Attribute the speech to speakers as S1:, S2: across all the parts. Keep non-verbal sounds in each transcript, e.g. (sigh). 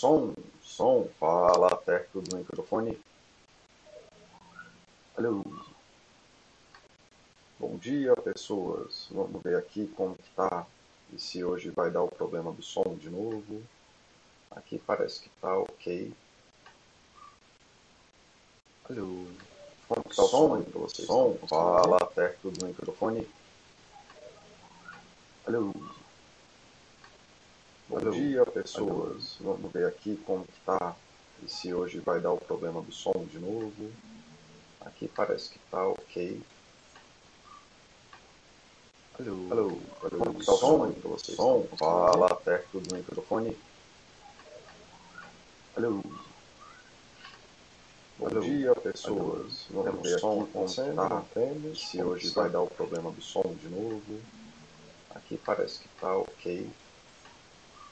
S1: som, som, fala perto do microfone. Alô. Bom dia, pessoas. Vamos ver aqui como que tá e se hoje vai dar o problema do som de novo. Aqui parece que tá ok. Alô. Como que tá o som pra vocês? Som, fala perto do microfone. Alô. Bom dia, pessoas. Vamos ver aqui como que tá e se hoje vai dar o problema do som de novo. Aqui parece que tá ok. Alô, alô, alô. Como que tá o som aí pra vocês? Som, fala perto do microfone. Alô. Bom alô. dia, pessoas. Alô. Vamos ver aqui como que tá e se hoje vai dar o problema do som de novo. Aqui parece que tá ok.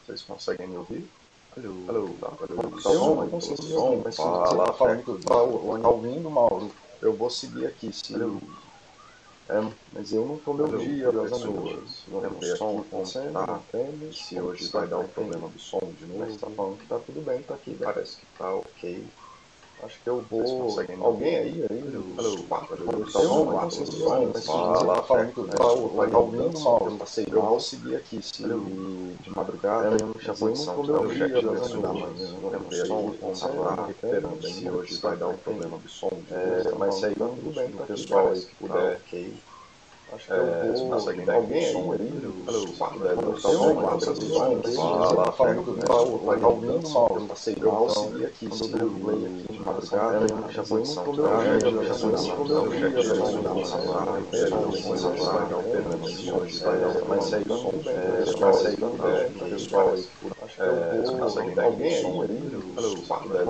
S1: Vocês conseguem me ouvir? Alô, alô, tá, alô. Tá eu não consigo me ouvir, mas se você tá falando que tá, tá ouvindo, Mauro, eu vou seguir aqui. Se... Alô. É, mas eu não estou me ouvindo, dia, pessoas. Vamos ver som como tá, se hoje vai dar um problema do som de novo. Mas tá falando que tá tudo bem, tá aqui. Parece que tá ok. Acho que eu vou. Alguém aí, aí, alô, quatro, eu não consigo som, mas fala, falando que vai tá ouvindo mal, eu passei, eu vou seguir aqui, se de madrugada, eu não chamou de som, eu chat da manhã, vamos ver aí como tá recuperando, se hoje vai dar um problema do som, mas aí tudo bem, tá pessoal aí que puder, ok. Acho que é, eu vou. Alguém aí, alô, fala, falando, vai tá ouvindo mal, eu passei mal, segui aqui, segui o play aqui de madrugada, já foi são, já foi mas aí não, mas aí não, pessoal aí, eu vou. Alguém aí, alô, fala,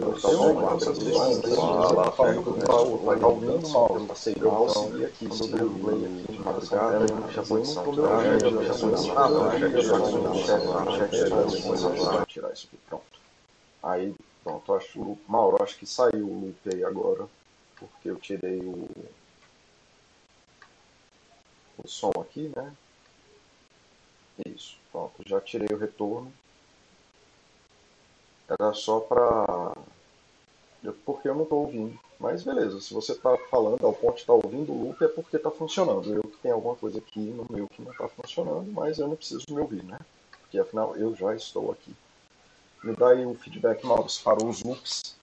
S1: falando, vai tá ouvindo mal, eu passei mal, segui aqui, segui o play aqui de madrugada, já foi são, já foi são, tirar isso aqui, pronto. Aí, pronto, acho, Mauro, acho que saiu o loop aí agora, porque eu tirei o, o som aqui, né? Isso, pronto, já tirei o retorno. Era só para porque eu não estou ouvindo. Mas beleza, se você está falando ao ponto de estar tá ouvindo o loop é porque está funcionando. Eu que tenho alguma coisa aqui no meu que não está funcionando, mas eu não preciso me ouvir, né? Porque afinal eu já estou aqui. Me dá aí o feedback, Maurício, para os loops.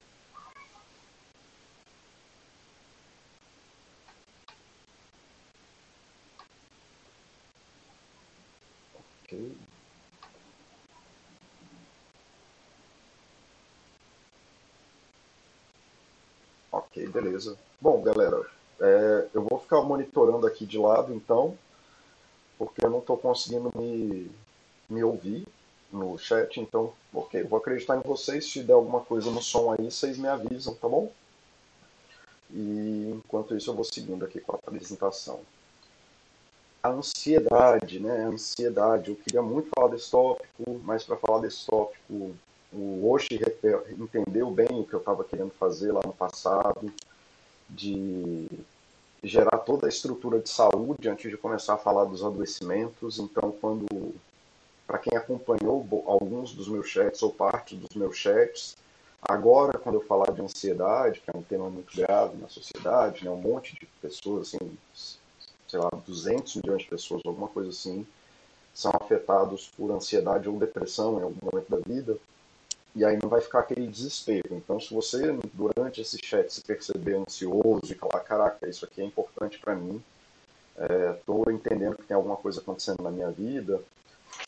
S1: Ok. Ok, beleza. Bom, galera, é, eu vou ficar monitorando aqui de lado, então, porque eu não estou conseguindo me, me ouvir no chat, então, ok, vou acreditar em vocês, se der alguma coisa no som aí, vocês me avisam, tá bom? E enquanto isso eu vou seguindo aqui com a apresentação. A ansiedade, né? A ansiedade, eu queria muito falar desse tópico, mas para falar desse tópico o Oshi entendeu bem o que eu estava querendo fazer lá no passado, de gerar toda a estrutura de saúde antes de começar a falar dos adoecimentos. Então, quando para quem acompanhou alguns dos meus chats ou parte dos meus chats, agora quando eu falar de ansiedade, que é um tema muito grave na sociedade, né, um monte de pessoas, assim, sei lá, 200 milhões de pessoas, alguma coisa assim, são afetados por ansiedade ou depressão em algum momento da vida e aí não vai ficar aquele desespero. Então, se você, durante esse chat, se perceber ansioso e falar, caraca, isso aqui é importante para mim, estou é, entendendo que tem alguma coisa acontecendo na minha vida,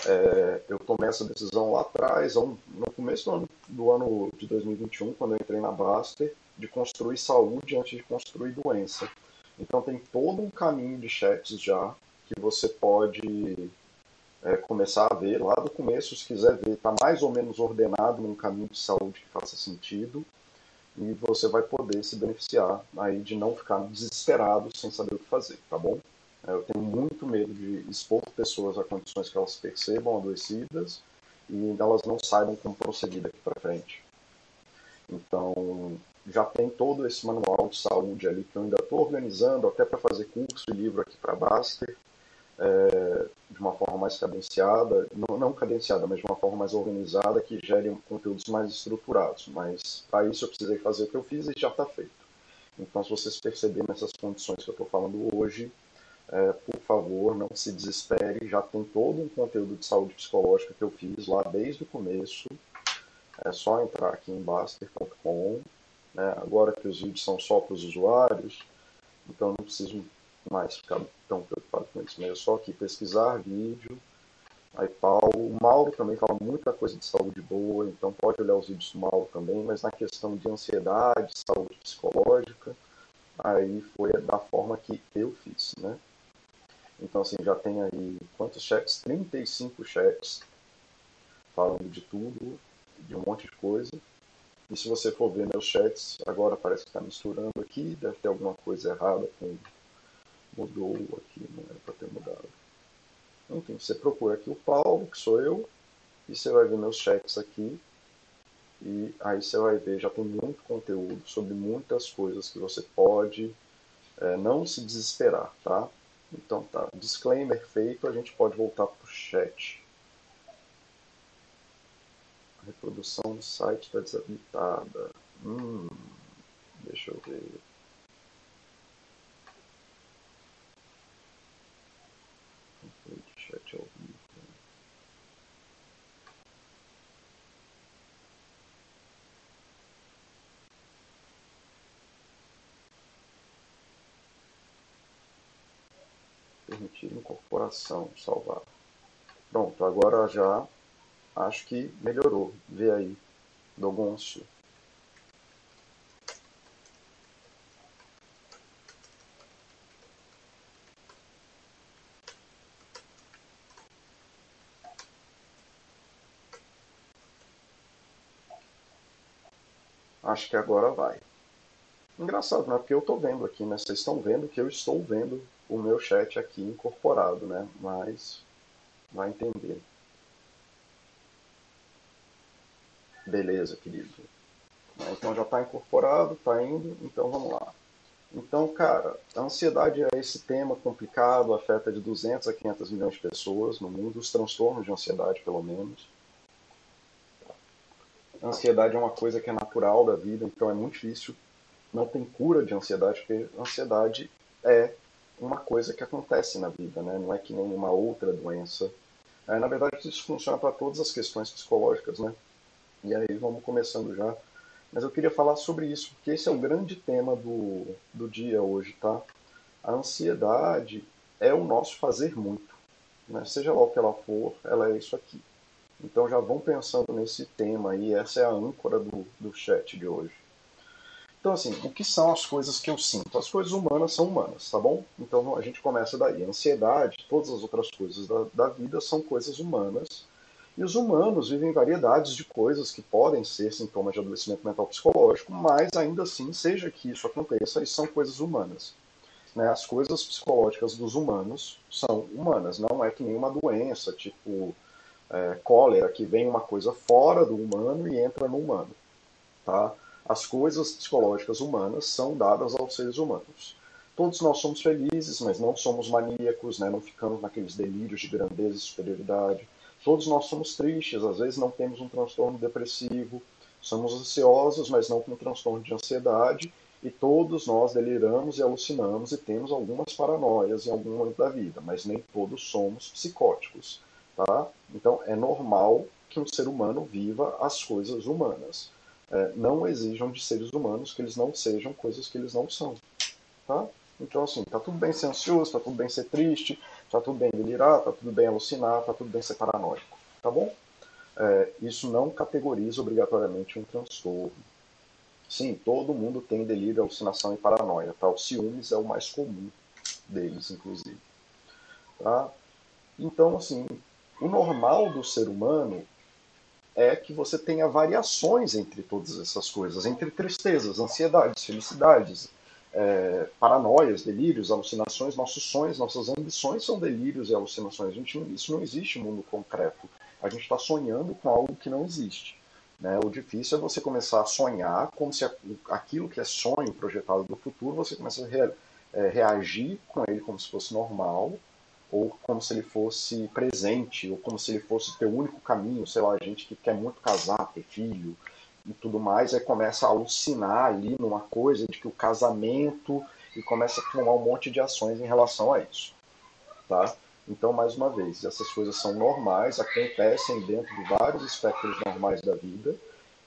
S1: é, eu tomei essa decisão lá atrás, no começo do ano, do ano de 2021, quando eu entrei na Baster, de construir saúde antes de construir doença. Então, tem todo um caminho de chats já que você pode é, começar a ver lá do começo, se quiser ver, está mais ou menos ordenado num caminho de saúde que faça sentido e você vai poder se beneficiar aí de não ficar desesperado sem saber o que fazer, tá bom? É, eu tenho muito medo de expor pessoas a condições que elas percebam adoecidas e elas não saibam como prosseguir daqui para frente. Então, já tem todo esse manual de saúde ali que eu ainda estou organizando, até para fazer curso e livro aqui para Baster. É, de uma forma mais cadenciada, não, não, cadenciada, mas de uma forma mais organizada, que gere conteúdos mais estruturados. Mas para isso eu precisei fazer o que eu fiz e já está feito. Então, se vocês perceberem essas condições que eu estou falando hoje, é, por favor, não se desespere. Já tem todo um conteúdo de saúde psicológica que eu fiz lá desde o começo. É só entrar aqui em baster.com. Né? Agora que os vídeos são só para os usuários, então não preciso mais ficar tão preocupado com isso. Né? É só aqui pesquisar vídeo. Aí Paulo, o Mauro também fala muita coisa de saúde boa, então pode olhar os vídeos do Mauro também, mas na questão de ansiedade, saúde psicológica, aí foi da forma que eu fiz, né? Então, assim, já tem aí quantos chats? 35 chats falando de tudo, de um monte de coisa. E se você for ver meus chats, agora parece que está misturando aqui, deve ter alguma coisa errada com. Mudou aqui, não era para ter mudado. Enfim, você procura aqui o Paulo, que sou eu, e você vai ver meus chats aqui. E aí você vai ver, já tem muito conteúdo sobre muitas coisas que você pode é, não se desesperar, tá? Então tá, disclaimer feito, a gente pode voltar para o chat. A reprodução do site está desabilitada. Hum, deixa eu ver. Chat ao vivo. Permitir incorporação, salvar. Pronto, agora já acho que melhorou. Vê aí, Dogoncio. Acho que agora vai. Engraçado, né? Porque eu estou vendo aqui, né? Vocês estão vendo que eu estou vendo o meu chat aqui incorporado, né? Mas vai entender. Beleza, querido. Então já está incorporado, está indo, então vamos lá. Então, cara, a ansiedade é esse tema complicado, afeta de 200 a 500 milhões de pessoas no mundo, os transtornos de ansiedade, pelo menos. A ansiedade é uma coisa que é natural da vida, então é muito difícil. Não tem cura de ansiedade, porque ansiedade é uma coisa que acontece na vida, né? não é que nenhuma outra doença. É, na verdade, isso funciona para todas as questões psicológicas, né? E aí vamos começando já. Mas eu queria falar sobre isso, porque esse é o grande tema do, do dia hoje, tá? A ansiedade é o nosso fazer muito. Né? Seja lá o que ela for, ela é isso aqui. Então já vão pensando nesse tema aí, essa é a âncora do, do chat de hoje. Então, assim, o que são as coisas que eu sinto? As coisas humanas são humanas, tá bom? Então a gente começa daí. A ansiedade, todas as outras coisas da, da vida são coisas humanas. E os humanos vivem variedades de coisas que podem ser sintomas de adoecimento mental psicológico, mas ainda assim, seja que isso aconteça, são coisas humanas. Né? As coisas psicológicas dos humanos são humanas, não é que nenhuma doença, tipo é, cólera, que vem uma coisa fora do humano e entra no humano. Tá? As coisas psicológicas humanas são dadas aos seres humanos. Todos nós somos felizes, mas não somos maníacos, né? não ficamos naqueles delírios de grandeza e superioridade. Todos nós somos tristes, às vezes não temos um transtorno depressivo, somos ansiosos, mas não com um transtorno de ansiedade, e todos nós deliramos e alucinamos e temos algumas paranoias em algum momento da vida, mas nem todos somos psicóticos, tá? Então é normal que um ser humano viva as coisas humanas é, não exijam de seres humanos que eles não sejam coisas que eles não são. Tá? Então, assim, tá tudo bem ser ansioso, tá tudo bem ser triste, tá tudo bem delirar, tá tudo bem alucinar, tá tudo bem ser paranoico. Tá bom? É, isso não categoriza obrigatoriamente um transtorno. Sim, todo mundo tem delírio, alucinação e paranoia. Tá? O ciúmes é o mais comum deles, inclusive. Tá? Então, assim, o normal do ser humano é que você tenha variações entre todas essas coisas, entre tristezas, ansiedades, felicidades, é, paranoias, delírios, alucinações, nossos sonhos, nossas ambições são delírios e alucinações. Gente, isso não existe no mundo concreto. A gente está sonhando com algo que não existe. Né? O difícil é você começar a sonhar como se aquilo que é sonho projetado do futuro, você começa a re, é, reagir com ele como se fosse normal, ou como se ele fosse presente, ou como se ele fosse teu único caminho, sei lá, gente que quer muito casar, ter filho e tudo mais, aí começa a alucinar ali numa coisa de que o casamento e começa a tomar um monte de ações em relação a isso, tá? Então, mais uma vez, essas coisas são normais, acontecem dentro de vários espectros normais da vida,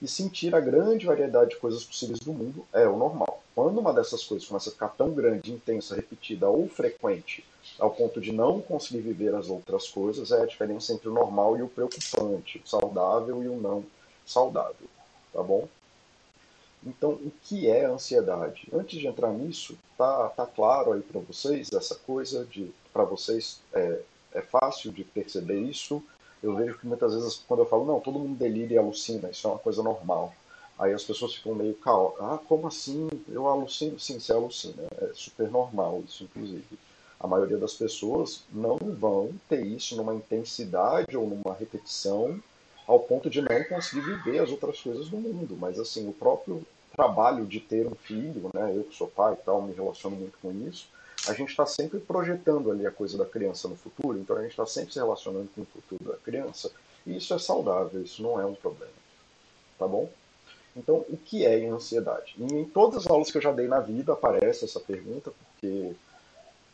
S1: e sentir a grande variedade de coisas possíveis do mundo é o normal. Quando uma dessas coisas começa a ficar tão grande, intensa, repetida ou frequente, ao ponto de não conseguir viver as outras coisas, é a diferença entre o normal e o preocupante, o saudável e o não saudável, tá bom? Então, o que é ansiedade? Antes de entrar nisso, tá, tá claro aí para vocês essa coisa de para vocês é, é fácil de perceber isso? Eu vejo que muitas vezes quando eu falo não, todo mundo delira e alucina, isso é uma coisa normal. Aí as pessoas ficam meio caóticas. Ah, como assim? Eu alucino? Sim, você alucina. É super normal isso, inclusive. A maioria das pessoas não vão ter isso numa intensidade ou numa repetição ao ponto de não conseguir viver as outras coisas do mundo. Mas assim, o próprio trabalho de ter um filho, né? Eu que sou pai e tal, me relaciono muito com isso. A gente está sempre projetando ali a coisa da criança no futuro, então a gente está sempre se relacionando com o futuro da criança. E isso é saudável, isso não é um problema. Tá bom? Então, o que é ansiedade? Em todas as aulas que eu já dei na vida aparece essa pergunta, porque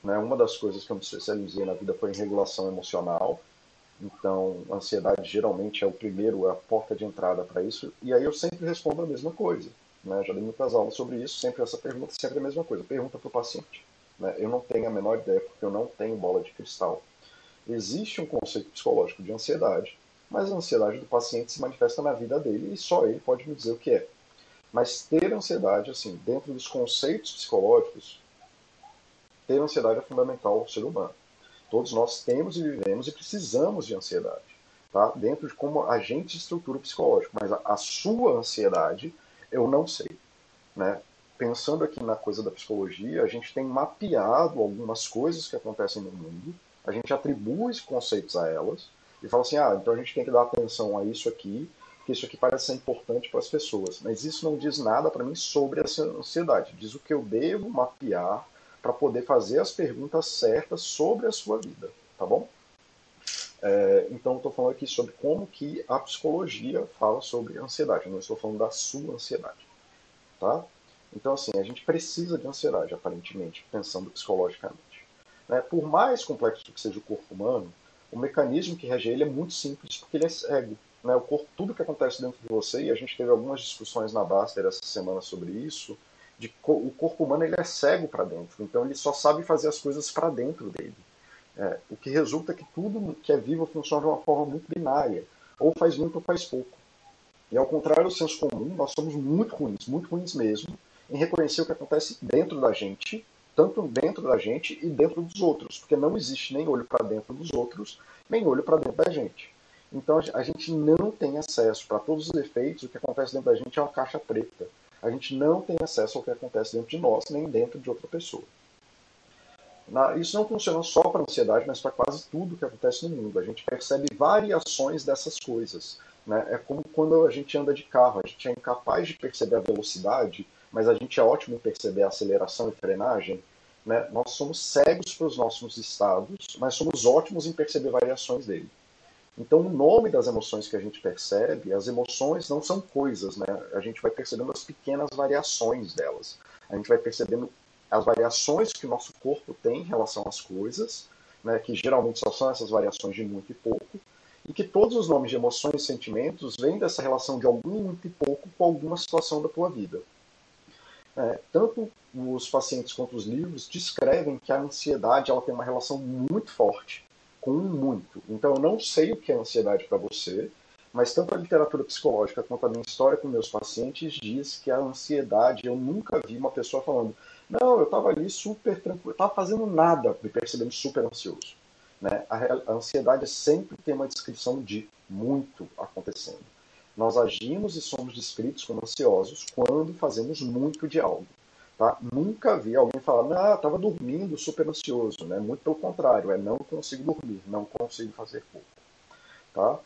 S1: né, uma das coisas que eu me especializei na vida foi em regulação emocional. Então, ansiedade geralmente é o primeiro, é a porta de entrada para isso. E aí eu sempre respondo a mesma coisa. Né? Já dei muitas aulas sobre isso, sempre essa pergunta, sempre a mesma coisa. Pergunta para o paciente. Né? Eu não tenho a menor ideia, porque eu não tenho bola de cristal. Existe um conceito psicológico de ansiedade, mas a ansiedade do paciente se manifesta na vida dele e só ele pode me dizer o que é. Mas ter ansiedade, assim, dentro dos conceitos psicológicos, ter ansiedade é fundamental ao ser humano. Todos nós temos e vivemos e precisamos de ansiedade, tá? Dentro de como a gente estrutura o psicológico, mas a, a sua ansiedade eu não sei, né? Pensando aqui na coisa da psicologia, a gente tem mapeado algumas coisas que acontecem no mundo, a gente atribui conceitos a elas, e fala assim, ah, então a gente tem que dar atenção a isso aqui, que isso aqui parece ser importante para as pessoas. Mas isso não diz nada para mim sobre essa ansiedade. Diz o que eu devo mapear para poder fazer as perguntas certas sobre a sua vida, tá bom? É, então estou falando aqui sobre como que a psicologia fala sobre ansiedade. Eu não estou falando da sua ansiedade, tá? Então assim, a gente precisa de ansiedade, aparentemente, pensando psicologicamente. Né? Por mais complexo que seja o corpo humano, o mecanismo que rege ele é muito simples, porque ele é cego. Né? O corpo, tudo que acontece dentro de você, e a gente teve algumas discussões na Baster essa semana sobre isso, de o corpo humano ele é cego para dentro, então ele só sabe fazer as coisas para dentro dele. É, o que resulta é que tudo que é vivo funciona de uma forma muito binária, ou faz muito ou faz pouco. E ao contrário do senso comum, nós somos muito ruins, muito ruins mesmo, em reconhecer o que acontece dentro da gente tanto dentro da gente e dentro dos outros, porque não existe nem olho para dentro dos outros, nem olho para dentro da gente. Então a gente não tem acesso, para todos os efeitos, o que acontece dentro da gente é uma caixa preta. A gente não tem acesso ao que acontece dentro de nós, nem dentro de outra pessoa. Isso não funciona só para a ansiedade, mas para quase tudo que acontece no mundo. A gente percebe variações dessas coisas. Né? É como quando a gente anda de carro, a gente é incapaz de perceber a velocidade mas a gente é ótimo em perceber a aceleração e frenagem. Né? Nós somos cegos para os nossos estados, mas somos ótimos em perceber variações dele. Então, o nome das emoções que a gente percebe, as emoções não são coisas, né? A gente vai percebendo as pequenas variações delas. A gente vai percebendo as variações que o nosso corpo tem em relação às coisas, né? Que geralmente só são essas variações de muito e pouco, e que todos os nomes de emoções e sentimentos vêm dessa relação de algum muito e pouco com alguma situação da tua vida. É, tanto os pacientes quanto os livros descrevem que a ansiedade ela tem uma relação muito forte com muito. Então eu não sei o que é ansiedade para você, mas tanto a literatura psicológica quanto a minha história com meus pacientes diz que a ansiedade, eu nunca vi uma pessoa falando, não, eu estava ali super tranquilo, estava fazendo nada, me percebendo super ansioso. Né? A, a ansiedade sempre tem uma descrição de muito acontecendo. Nós agimos e somos descritos como ansiosos quando fazemos muito de algo. Tá? Nunca vi alguém falar, ah, estava dormindo super ansioso. Né? Muito pelo contrário, é não consigo dormir, não consigo fazer pouco. Tá?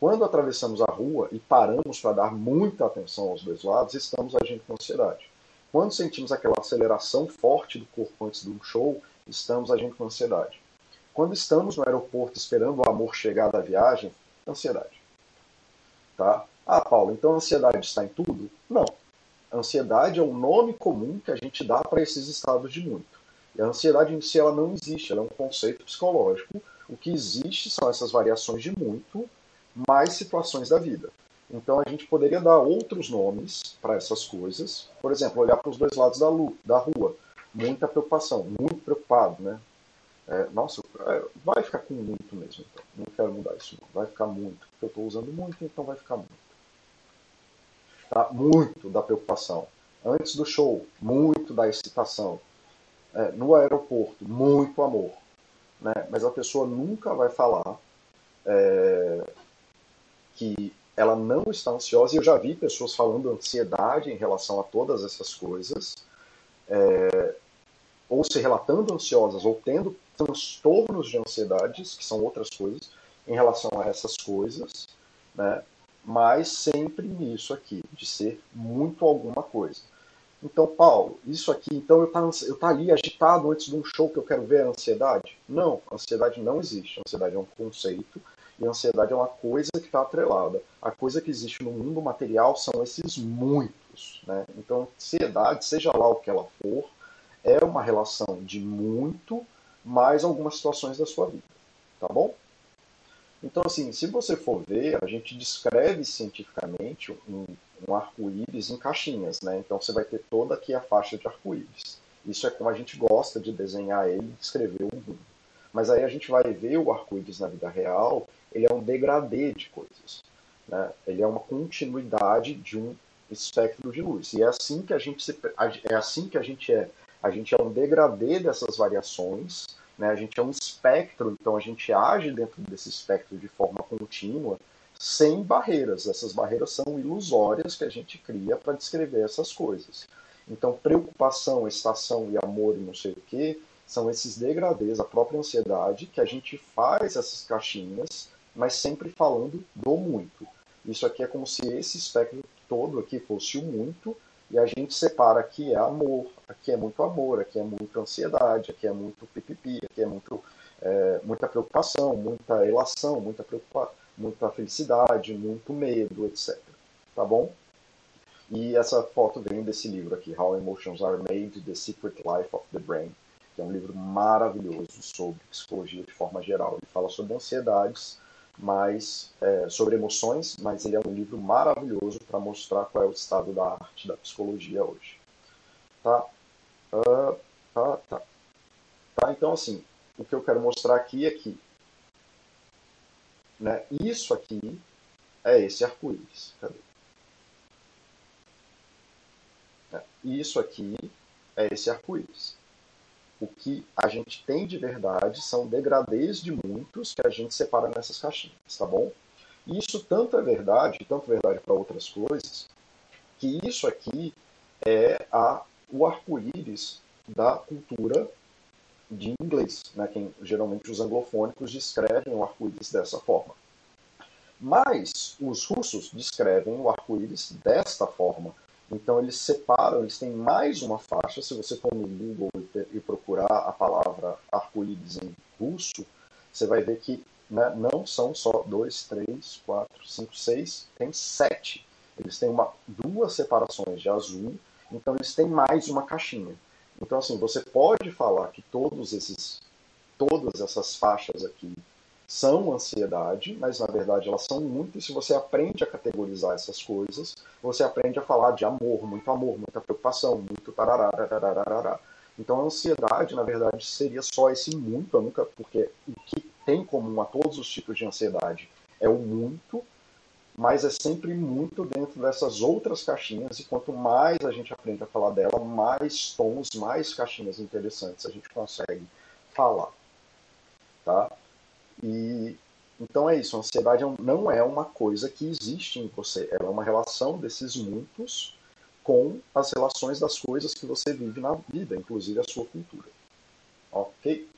S1: Quando atravessamos a rua e paramos para dar muita atenção aos dois lados, estamos agindo com ansiedade. Quando sentimos aquela aceleração forte do corpo antes de um show, estamos agindo com ansiedade. Quando estamos no aeroporto esperando o amor chegar da viagem, ansiedade. Tá? Ah, Paulo, então a ansiedade está em tudo? Não. Ansiedade é um nome comum que a gente dá para esses estados de muito. E a ansiedade em si ela não existe, ela é um conceito psicológico. O que existe são essas variações de muito, mais situações da vida. Então a gente poderia dar outros nomes para essas coisas. Por exemplo, olhar para os dois lados da, da rua. Muita preocupação, muito preocupado, né? É, nossa, é, vai ficar com muito mesmo. Então. Não quero mudar isso. Não. Vai ficar muito, porque eu estou usando muito, então vai ficar muito. Tá? Muito da preocupação. Antes do show, muito da excitação. É, no aeroporto, muito amor. Né? Mas a pessoa nunca vai falar é, que ela não está ansiosa. E eu já vi pessoas falando ansiedade em relação a todas essas coisas. É, ou se relatando ansiosas, ou tendo transtornos de ansiedades, que são outras coisas, em relação a essas coisas, né? Mas sempre nisso aqui, de ser muito alguma coisa. Então, Paulo, isso aqui, então eu tá, eu tá ali agitado antes de um show que eu quero ver a ansiedade? Não, a ansiedade não existe. A ansiedade é um conceito e a ansiedade é uma coisa que está atrelada. A coisa que existe no mundo material são esses muitos. Né? Então, ansiedade, seja lá o que ela for, é uma relação de muito mais algumas situações da sua vida. Tá bom? Então, assim, se você for ver, a gente descreve cientificamente um, um arco-íris em caixinhas, né? Então você vai ter toda aqui a faixa de arco-íris. Isso é como a gente gosta de desenhar ele e descrever o mundo. Mas aí a gente vai ver o arco-íris na vida real, ele é um degradê de coisas. Né? Ele é uma continuidade de um espectro de luz. E é assim que a gente se, é assim que a gente é. A gente é um degradê dessas variações né? A gente é um espectro, então a gente age dentro desse espectro de forma contínua, sem barreiras. Essas barreiras são ilusórias que a gente cria para descrever essas coisas. Então, preocupação, estação e amor e não sei o que são esses degradês, a própria ansiedade, que a gente faz essas caixinhas, mas sempre falando do muito. Isso aqui é como se esse espectro todo aqui fosse o muito, e a gente separa aqui é amor, aqui é muito amor, aqui é muita ansiedade, aqui é muito pipipi, aqui é muito, é, muita preocupação, muita elação, muita, preocupa muita felicidade, muito medo, etc. Tá bom? E essa foto vem desse livro aqui, How Emotions Are Made, The Secret Life of the Brain, que é um livro maravilhoso sobre psicologia de forma geral. Ele fala sobre ansiedades, mas é, sobre emoções, mas ele é um livro maravilhoso para mostrar qual é o estado da arte da psicologia hoje. Tá? Uh, tá, tá. Tá, então assim, o que eu quero mostrar aqui é que né, isso aqui é esse arco-íris. Cadê? É, isso aqui é esse arco-íris o que a gente tem de verdade são degradês de muitos que a gente separa nessas caixinhas, tá bom? E isso tanto é verdade, tanto verdade para outras coisas, que isso aqui é a, o arco-íris da cultura de inglês, né? Quem, geralmente os anglofônicos descrevem o arco-íris dessa forma. Mas os russos descrevem o arco-íris desta forma, então eles separam, eles têm mais uma faixa. Se você for no Google e procurar a palavra arco-íris em russo, você vai ver que né, não são só dois, três, quatro, cinco, seis, tem sete. Eles têm uma, duas separações de azul, então eles têm mais uma caixinha. Então assim, você pode falar que todos esses, todas essas faixas aqui são ansiedade, mas na verdade elas são muito, e se você aprende a categorizar essas coisas, você aprende a falar de amor, muito amor, muita preocupação, muito tarará. Então a ansiedade, na verdade, seria só esse muito, nunca, porque o que tem comum a todos os tipos de ansiedade é o muito, mas é sempre muito dentro dessas outras caixinhas, e quanto mais a gente aprende a falar dela, mais tons, mais caixinhas interessantes a gente consegue falar. Tá? E então é isso, a ansiedade é não é uma coisa que existe em você, ela é uma relação desses muitos com as relações das coisas que você vive na vida, inclusive a sua cultura. Ok?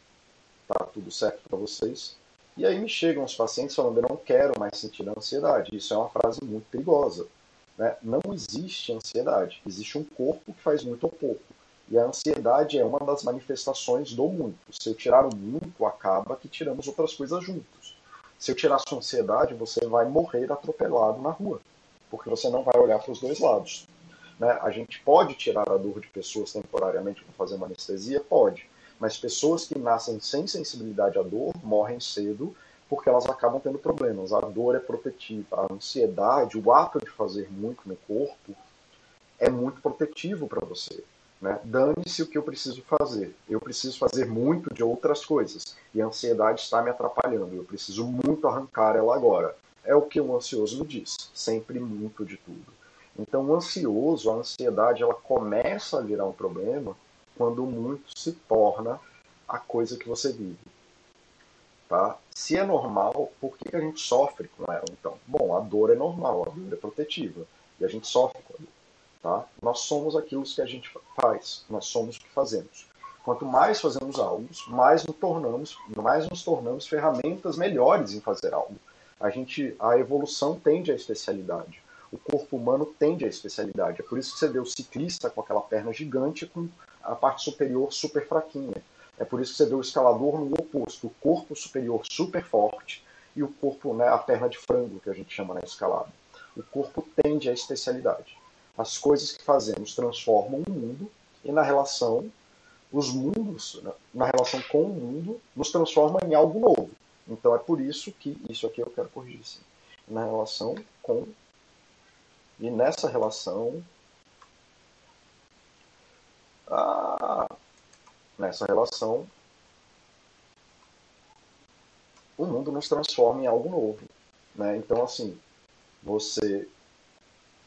S1: Tá tudo certo para vocês? E aí me chegam os pacientes falando: eu não quero mais sentir ansiedade. Isso é uma frase muito perigosa. Né? Não existe ansiedade, existe um corpo que faz muito ou pouco. E a ansiedade é uma das manifestações do muito. Se eu tirar o muito, acaba que tiramos outras coisas juntos. Se eu tirar a sua ansiedade, você vai morrer atropelado na rua, porque você não vai olhar para os dois lados. Né? A gente pode tirar a dor de pessoas temporariamente para fazer uma anestesia? Pode. Mas pessoas que nascem sem sensibilidade à dor morrem cedo porque elas acabam tendo problemas. A dor é protetiva, a ansiedade, o ato de fazer muito no corpo é muito protetivo para você. Né? Dane-se o que eu preciso fazer. Eu preciso fazer muito de outras coisas. E a ansiedade está me atrapalhando. Eu preciso muito arrancar ela agora. É o que o ansioso diz. Sempre muito de tudo. Então, o ansioso, a ansiedade, ela começa a virar um problema quando muito se torna a coisa que você vive. Tá? Se é normal, por que a gente sofre com ela então? Bom, a dor é normal, a dor é protetiva. E a gente sofre com a dor. Tá? Nós somos aquilo que a gente faz, nós somos o que fazemos. Quanto mais fazemos algo, mais nos tornamos, mais nos tornamos ferramentas melhores em fazer algo. A gente, a evolução tende à especialidade. O corpo humano tende à especialidade. É por isso que você vê o ciclista com aquela perna gigante com a parte superior super fraquinha. É por isso que você vê o escalador no oposto, o corpo superior super forte e o corpo, né, a perna de frango que a gente chama na escalada. O corpo tende à especialidade. As coisas que fazemos transformam o mundo e na relação, os mundos, na relação com o mundo, nos transformam em algo novo. Então é por isso que isso aqui eu quero corrigir. Sim. Na relação com. E nessa relação. Ah, nessa relação, o mundo nos transforma em algo novo. Né? Então, assim, você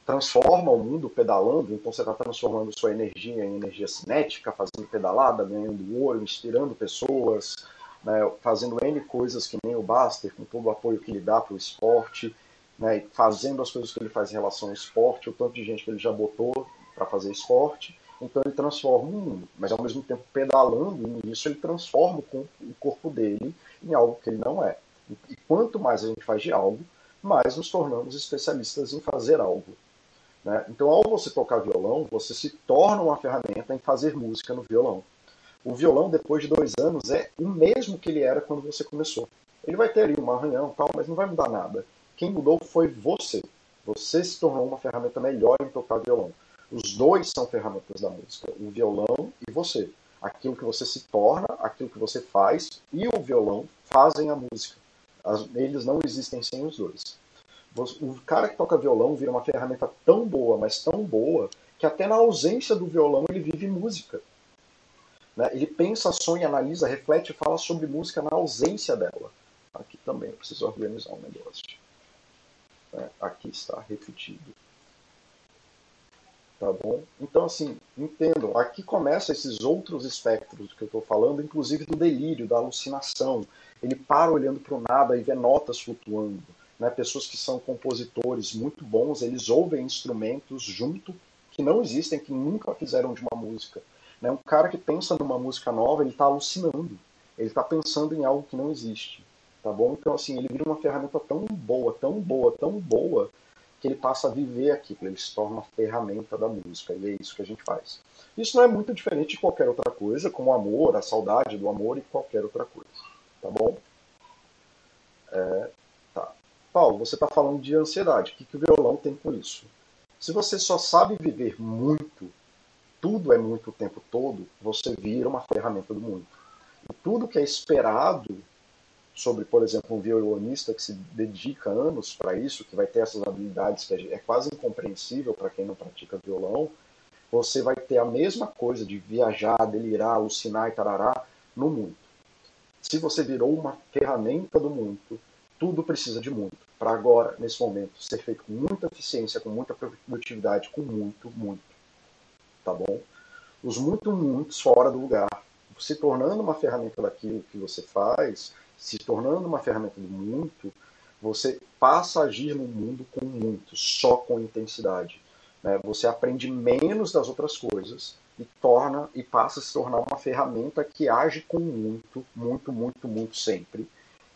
S1: transforma o mundo pedalando, então você está transformando sua energia em energia cinética, fazendo pedalada, ganhando ouro, inspirando pessoas, né, fazendo N coisas que nem o Baster, com todo o apoio que ele dá para o esporte, né, fazendo as coisas que ele faz em relação ao esporte, o tanto de gente que ele já botou para fazer esporte. Então ele transforma o mundo, mas ao mesmo tempo pedalando, nisso ele transforma o corpo dele em algo que ele não é. E quanto mais a gente faz de algo, mais nos tornamos especialistas em fazer algo. Né? Então, ao você tocar violão, você se torna uma ferramenta em fazer música no violão. O violão, depois de dois anos, é o mesmo que ele era quando você começou. Ele vai ter ali um arranhão tal, mas não vai mudar nada. Quem mudou foi você. Você se tornou uma ferramenta melhor em tocar violão. Os dois são ferramentas da música, o violão e você. Aquilo que você se torna, aquilo que você faz e o violão fazem a música. eles não existem sem os dois. O cara que toca violão vira uma ferramenta tão boa, mas tão boa, que até na ausência do violão ele vive música. Né? Ele pensa, sonha, analisa, reflete e fala sobre música na ausência dela. Aqui também eu preciso organizar um negócio. Né? Aqui está repetido. Tá bom? Então, assim, entendam, aqui começam esses outros espectros que eu estou falando, inclusive do delírio, da alucinação. Ele para olhando para o nada e vê notas flutuando né, pessoas que são compositores muito bons, eles ouvem instrumentos junto que não existem, que nunca fizeram de uma música. Né? Um cara que pensa numa música nova, ele está alucinando. Ele está pensando em algo que não existe. Tá bom? Então, assim, ele vira uma ferramenta tão boa, tão boa, tão boa, que ele passa a viver aquilo, ele se torna uma ferramenta da música, e é isso que a gente faz. Isso não é muito diferente de qualquer outra coisa, como o amor, a saudade do amor e qualquer outra coisa. Tá bom? É, Paulo, você está falando de ansiedade. O que, que o violão tem com isso? Se você só sabe viver muito, tudo é muito o tempo todo, você vira uma ferramenta do muito. E tudo que é esperado sobre, por exemplo, um violonista que se dedica anos para isso, que vai ter essas habilidades que é quase incompreensível para quem não pratica violão, você vai ter a mesma coisa de viajar, delirar, alucinar e tarará no muito. Se você virou uma ferramenta do muito, tudo precisa de muito. Para agora, nesse momento, ser feito com muita eficiência, com muita produtividade, com muito, muito. Tá bom? Os muito, muitos fora do lugar. Se tornando uma ferramenta daquilo que você faz, se tornando uma ferramenta do muito, você passa a agir no mundo com muito, só com intensidade. Né? Você aprende menos das outras coisas e torna e passa a se tornar uma ferramenta que age com muito, muito, muito, muito sempre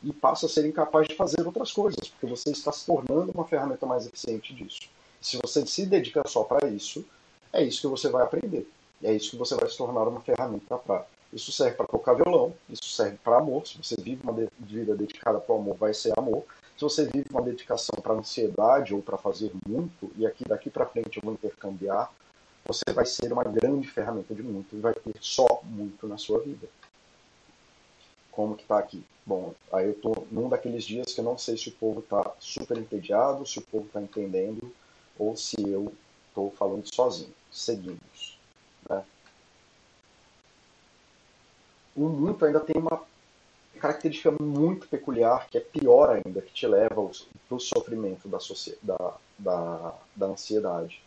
S1: e passa a ser incapaz de fazer outras coisas, porque você está se tornando uma ferramenta mais eficiente disso. Se você se dedica só para isso, é isso que você vai aprender. E é isso que você vai se tornar uma ferramenta para. Isso serve para tocar violão, isso serve para amor. Se você vive uma vida dedicada para o amor, vai ser amor. Se você vive uma dedicação para ansiedade ou para fazer muito, e aqui daqui para frente eu vou intercambiar, você vai ser uma grande ferramenta de muito e vai ter só muito na sua vida. Como que está aqui? Bom, aí eu estou num daqueles dias que eu não sei se o povo está super entediado, se o povo está entendendo, ou se eu estou falando sozinho. Seguimos. Né? O muito ainda tem uma característica muito peculiar, que é pior ainda, que te leva para o sofrimento da, da, da, da ansiedade.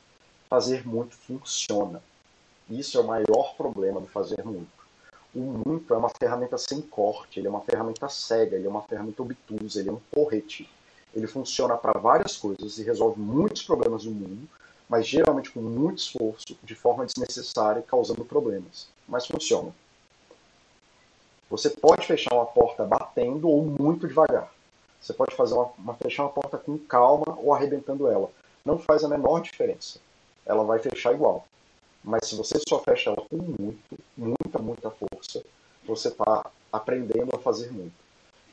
S1: Fazer muito funciona. Isso é o maior problema do fazer muito. O muito é uma ferramenta sem corte, ele é uma ferramenta cega, ele é uma ferramenta obtusa, ele é um porrete. Ele funciona para várias coisas e resolve muitos problemas do mundo, mas geralmente com muito esforço, de forma desnecessária, causando problemas. Mas funciona. Você pode fechar uma porta batendo ou muito devagar. Você pode fazer uma, uma, fechar uma porta com calma ou arrebentando ela. Não faz a menor diferença. Ela vai fechar igual. Mas se você só fecha ela com muito, muita, muita força, você está aprendendo a fazer muito.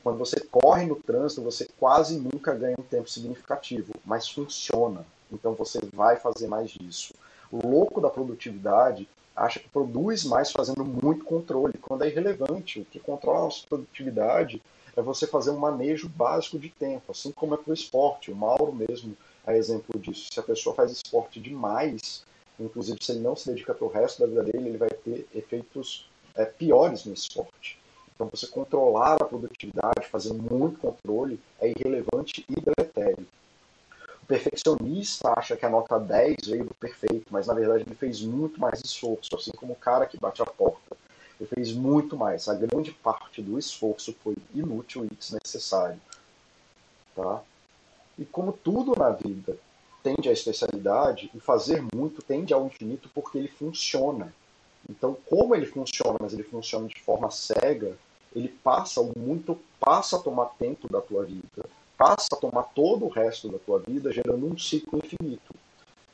S1: Quando você corre no trânsito, você quase nunca ganha um tempo significativo, mas funciona. Então você vai fazer mais disso. O louco da produtividade acha que produz mais fazendo muito controle, quando é irrelevante. O que controla a nossa produtividade é você fazer um manejo básico de tempo, assim como é para o esporte. O Mauro mesmo é exemplo disso. Se a pessoa faz esporte demais, inclusive se ele não se dedica para o resto da vida dele, ele vai ter efeitos é, piores no esporte. Então, você controlar a produtividade, fazer muito controle, é irrelevante e deletério. O perfeccionista acha que a nota 10 veio do perfeito, mas na verdade ele fez muito mais esforço, assim como o cara que bate a porta. Ele fez muito mais. A grande parte do esforço foi inútil e desnecessário. Tá? E como tudo na vida tende à especialidade, o fazer muito tende ao infinito porque ele funciona. Então, como ele funciona, mas ele funciona de forma cega, ele passa o muito passa a tomar tempo da tua vida passa a tomar todo o resto da tua vida, gerando um ciclo infinito.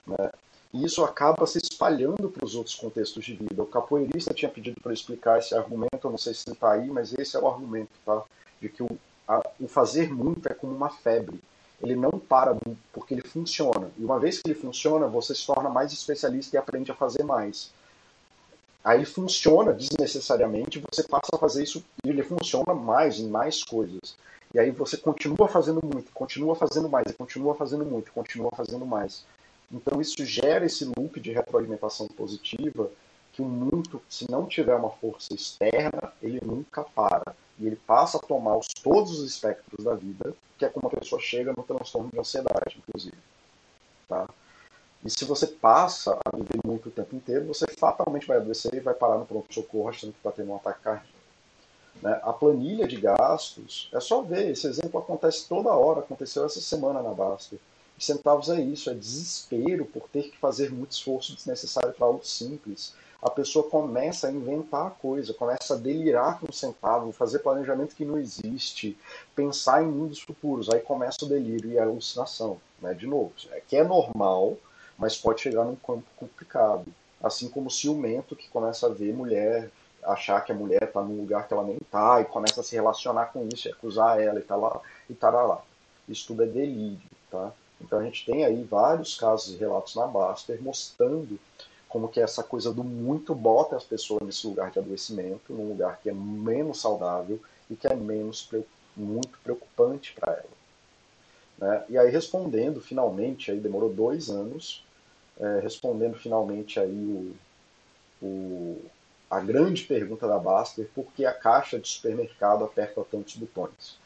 S1: Né? E isso acaba se espalhando para os outros contextos de vida. O capoeirista tinha pedido para explicar esse argumento, eu não sei se ele está aí, mas esse é o argumento, tá? De que o, a, o fazer muito é como uma febre. Ele não para porque ele funciona. E uma vez que ele funciona, você se torna mais especialista e aprende a fazer mais. Aí ele funciona desnecessariamente, você passa a fazer isso e ele funciona mais em mais coisas. E aí você continua fazendo muito, continua fazendo mais, continua fazendo muito, continua fazendo mais. Então isso gera esse loop de retroalimentação positiva que o muito, se não tiver uma força externa, ele nunca para. E ele passa a tomar os, todos os espectros da vida, que é como a pessoa chega no transtorno de ansiedade, inclusive. Tá? E se você passa a viver muito o tempo inteiro, você fatalmente vai adoecer e vai parar no pronto-socorro achando que está tendo um ataque cardíaco. Né? A planilha de gastos, é só ver, esse exemplo acontece toda hora, aconteceu essa semana na Baster. E centavos é isso, é desespero por ter que fazer muito esforço desnecessário para algo simples. A pessoa começa a inventar coisa, começa a delirar com o centavo, fazer planejamento que não existe, pensar em mundos futuros. Aí começa o delírio e a alucinação. Né? De novo, é que é normal, mas pode chegar num campo complicado. Assim como o ciumento que começa a ver mulher achar que a mulher está num lugar que ela nem está e começa a se relacionar com isso e acusar ela e tá lá e tará lá. Isso tudo é delírio, tá? Então a gente tem aí vários casos e relatos na Baster mostrando como que essa coisa do muito bota as pessoas nesse lugar de adoecimento, num lugar que é menos saudável e que é menos muito preocupante para ela. Né? E aí respondendo finalmente, aí demorou dois anos, é, respondendo finalmente aí o, o a grande pergunta da Baster, por que a caixa de supermercado aperta tantos botões?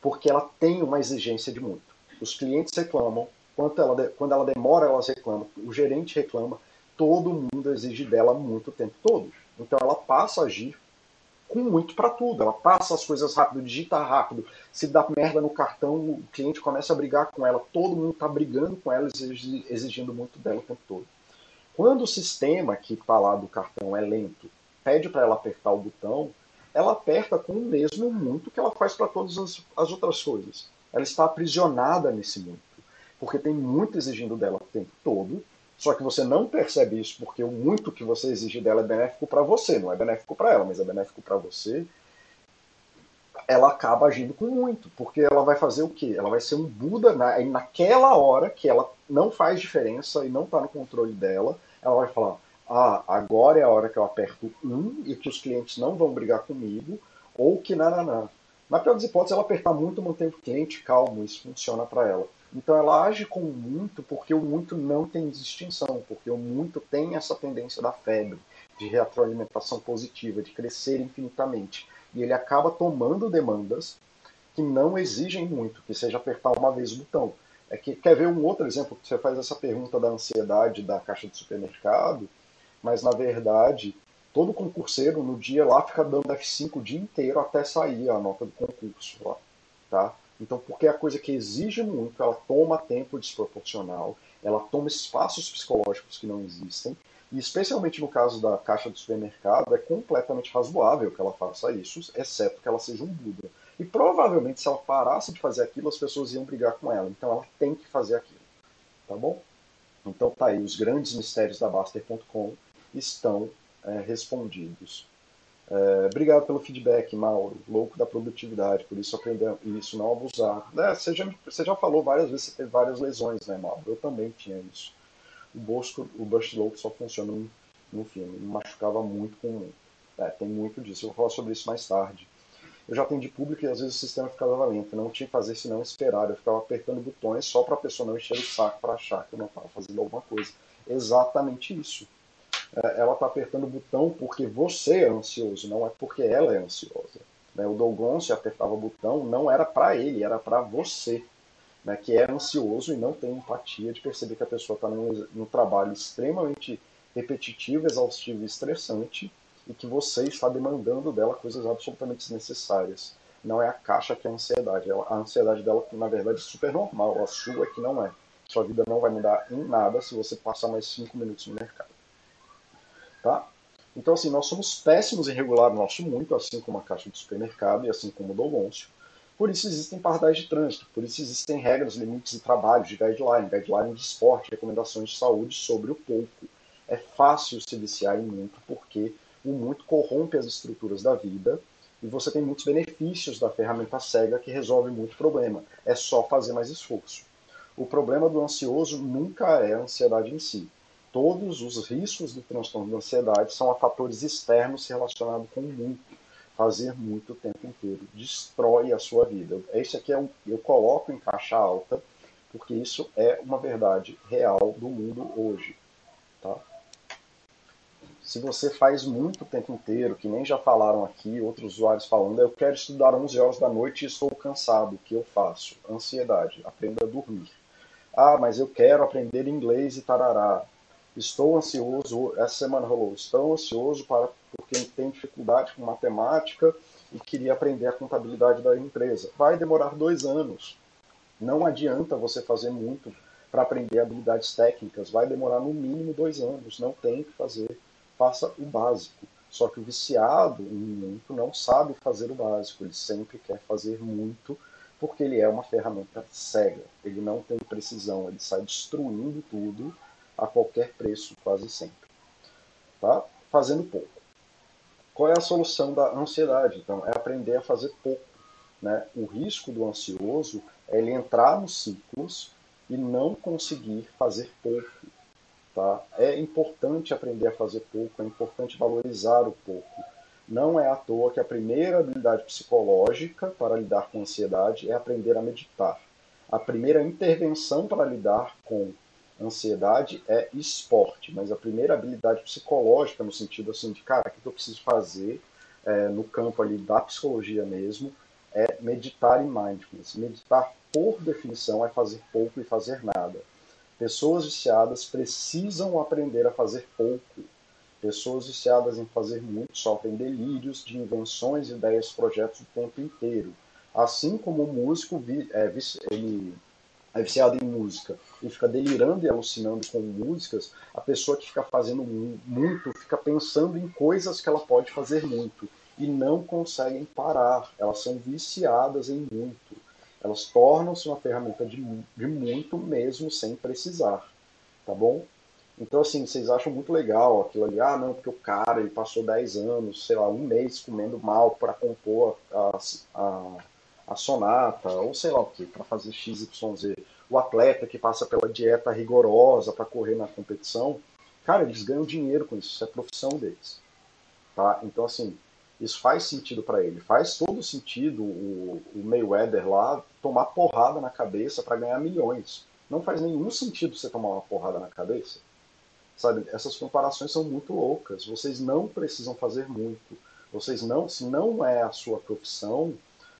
S1: Porque ela tem uma exigência de muito. Os clientes reclamam, quando ela, quando ela demora, elas reclamam, o gerente reclama, todo mundo exige dela muito o tempo todo. Então ela passa a agir com muito para tudo. Ela passa as coisas rápido, digita rápido. Se dá merda no cartão, o cliente começa a brigar com ela. Todo mundo está brigando com ela, exigindo muito dela o tempo todo. Quando o sistema que está lá do cartão é lento pede para ela apertar o botão, ela aperta com o mesmo muito que ela faz para todas as, as, outras coisas. Ela está aprisionada nesse muito, porque tem muito exigindo dela o tempo todo, Só que você não percebe isso porque o muito que você exige dela é benéfico para você, não é benéfico para ela, mas é benéfico para você. Ela acaba agindo com muito, porque ela vai fazer o quê? Ela vai ser um Buda na, naquela hora que ela não faz diferença e não está no controle dela. Ela vai falar: ah, agora é a hora que eu aperto um e que os clientes não vão brigar comigo, ou que não. Na pior das hipóteses, ela apertar muito mantém o cliente calmo, isso funciona para ela. Então ela age com muito porque o muito não tem distinção, porque o muito tem essa tendência da febre, de retroalimentação positiva, de crescer infinitamente. E ele acaba tomando demandas que não exigem muito, que seja apertar uma vez o botão. É que quer ver um outro exemplo? Você faz essa pergunta da ansiedade da caixa de supermercado, mas na verdade todo concurseiro no dia lá fica dando F5 o dia inteiro até sair a nota do concurso lá, tá? Então, porque é a coisa que exige muito, ela toma tempo desproporcional, ela toma espaços psicológicos que não existem, e especialmente no caso da caixa do supermercado, é completamente razoável que ela faça isso, exceto que ela seja um Buda. E provavelmente, se ela parasse de fazer aquilo, as pessoas iam brigar com ela. Então, ela tem que fazer aquilo. Tá bom? Então, tá aí. Os grandes mistérios da Baster.com estão é, respondidos. É, obrigado pelo feedback, Mauro. Louco da produtividade, por isso aprender isso, não abusar. É, você, já, você já falou várias vezes, você teve várias lesões, né, Mauro? Eu também tinha isso. O Bosco, o Burst Louco só funciona no, no filme. Me machucava muito com. É, tem muito disso. Eu vou falar sobre isso mais tarde. Eu já atendi público e às vezes o sistema ficava lento. Não tinha que fazer senão esperar. Eu ficava apertando botões só para a pessoa não encher o saco para achar que eu não estava fazendo alguma coisa. Exatamente isso ela está apertando o botão porque você é ansioso, não é porque ela é ansiosa. Né? O Dogon, se apertava o botão, não era para ele, era para você, né? que é ansioso e não tem empatia de perceber que a pessoa está num, num trabalho extremamente repetitivo, exaustivo e estressante e que você está demandando dela coisas absolutamente desnecessárias. Não é a caixa que é a ansiedade. A ansiedade dela, na verdade, é super normal. A sua é que não é. Sua vida não vai mudar em nada se você passar mais cinco minutos no mercado. Tá? Então, assim, nós somos péssimos em regular o nosso muito, assim como a caixa de supermercado e assim como o Dolôncio. Por isso existem pardais de trânsito, por isso existem regras, limites e trabalhos de guideline, guideline de esporte, recomendações de saúde sobre o pouco. É fácil se viciar em muito porque o muito corrompe as estruturas da vida e você tem muitos benefícios da ferramenta cega que resolve muito problema. É só fazer mais esforço. O problema do ansioso nunca é a ansiedade em si todos os riscos do transtorno de ansiedade são a fatores externos relacionados com muito. Fazer muito o tempo inteiro destrói a sua vida. Esse aqui é um, eu coloco em caixa alta, porque isso é uma verdade real do mundo hoje. Tá? Se você faz muito o tempo inteiro, que nem já falaram aqui, outros usuários falando, eu quero estudar 11 horas da noite e estou cansado, o que eu faço? Ansiedade, aprenda a dormir. Ah, mas eu quero aprender inglês e tarará. Estou ansioso, essa semana rolou, estou ansioso para porque tem dificuldade com matemática e queria aprender a contabilidade da empresa. Vai demorar dois anos. Não adianta você fazer muito para aprender habilidades técnicas. Vai demorar no mínimo dois anos. Não tem que fazer. Faça o básico. Só que o viciado em muito não sabe fazer o básico. Ele sempre quer fazer muito porque ele é uma ferramenta cega. Ele não tem precisão. Ele sai destruindo tudo a qualquer preço, quase sempre. Tá? Fazendo pouco. Qual é a solução da ansiedade? Então, é aprender a fazer pouco. Né? O risco do ansioso é ele entrar nos ciclos e não conseguir fazer pouco. Tá? É importante aprender a fazer pouco, é importante valorizar o pouco. Não é à toa que a primeira habilidade psicológica para lidar com ansiedade é aprender a meditar. A primeira intervenção para lidar com ansiedade é esporte, mas a primeira habilidade psicológica, no sentido assim de, cara, o que eu preciso fazer é, no campo ali da psicologia mesmo, é meditar em mindfulness. Meditar, por definição, é fazer pouco e fazer nada. Pessoas viciadas precisam aprender a fazer pouco. Pessoas viciadas em fazer muito sofrem delírios de invenções, ideias, projetos o tempo inteiro. Assim como o músico, é, ele é viciado em música e fica delirando e alucinando com músicas, a pessoa que fica fazendo muito fica pensando em coisas que ela pode fazer muito e não conseguem parar. Elas são viciadas em muito. Elas tornam-se uma ferramenta de, de muito mesmo sem precisar. Tá bom? Então, assim, vocês acham muito legal aquilo ali. Ah, não, porque o cara ele passou 10 anos, sei lá, um mês comendo mal para compor a, a, a, sonata, ou sei lá o que, para fazer XYZ. O atleta que passa pela dieta rigorosa para correr na competição, cara, eles ganham dinheiro com isso, isso é profissão deles. Tá? Então, assim, isso faz sentido para ele. Faz todo sentido o, o Mayweather lá tomar porrada na cabeça para ganhar milhões. Não faz nenhum sentido você tomar uma porrada na cabeça. Sabe, essas comparações são muito loucas. Vocês não precisam fazer muito. Vocês não, se não é a sua profissão,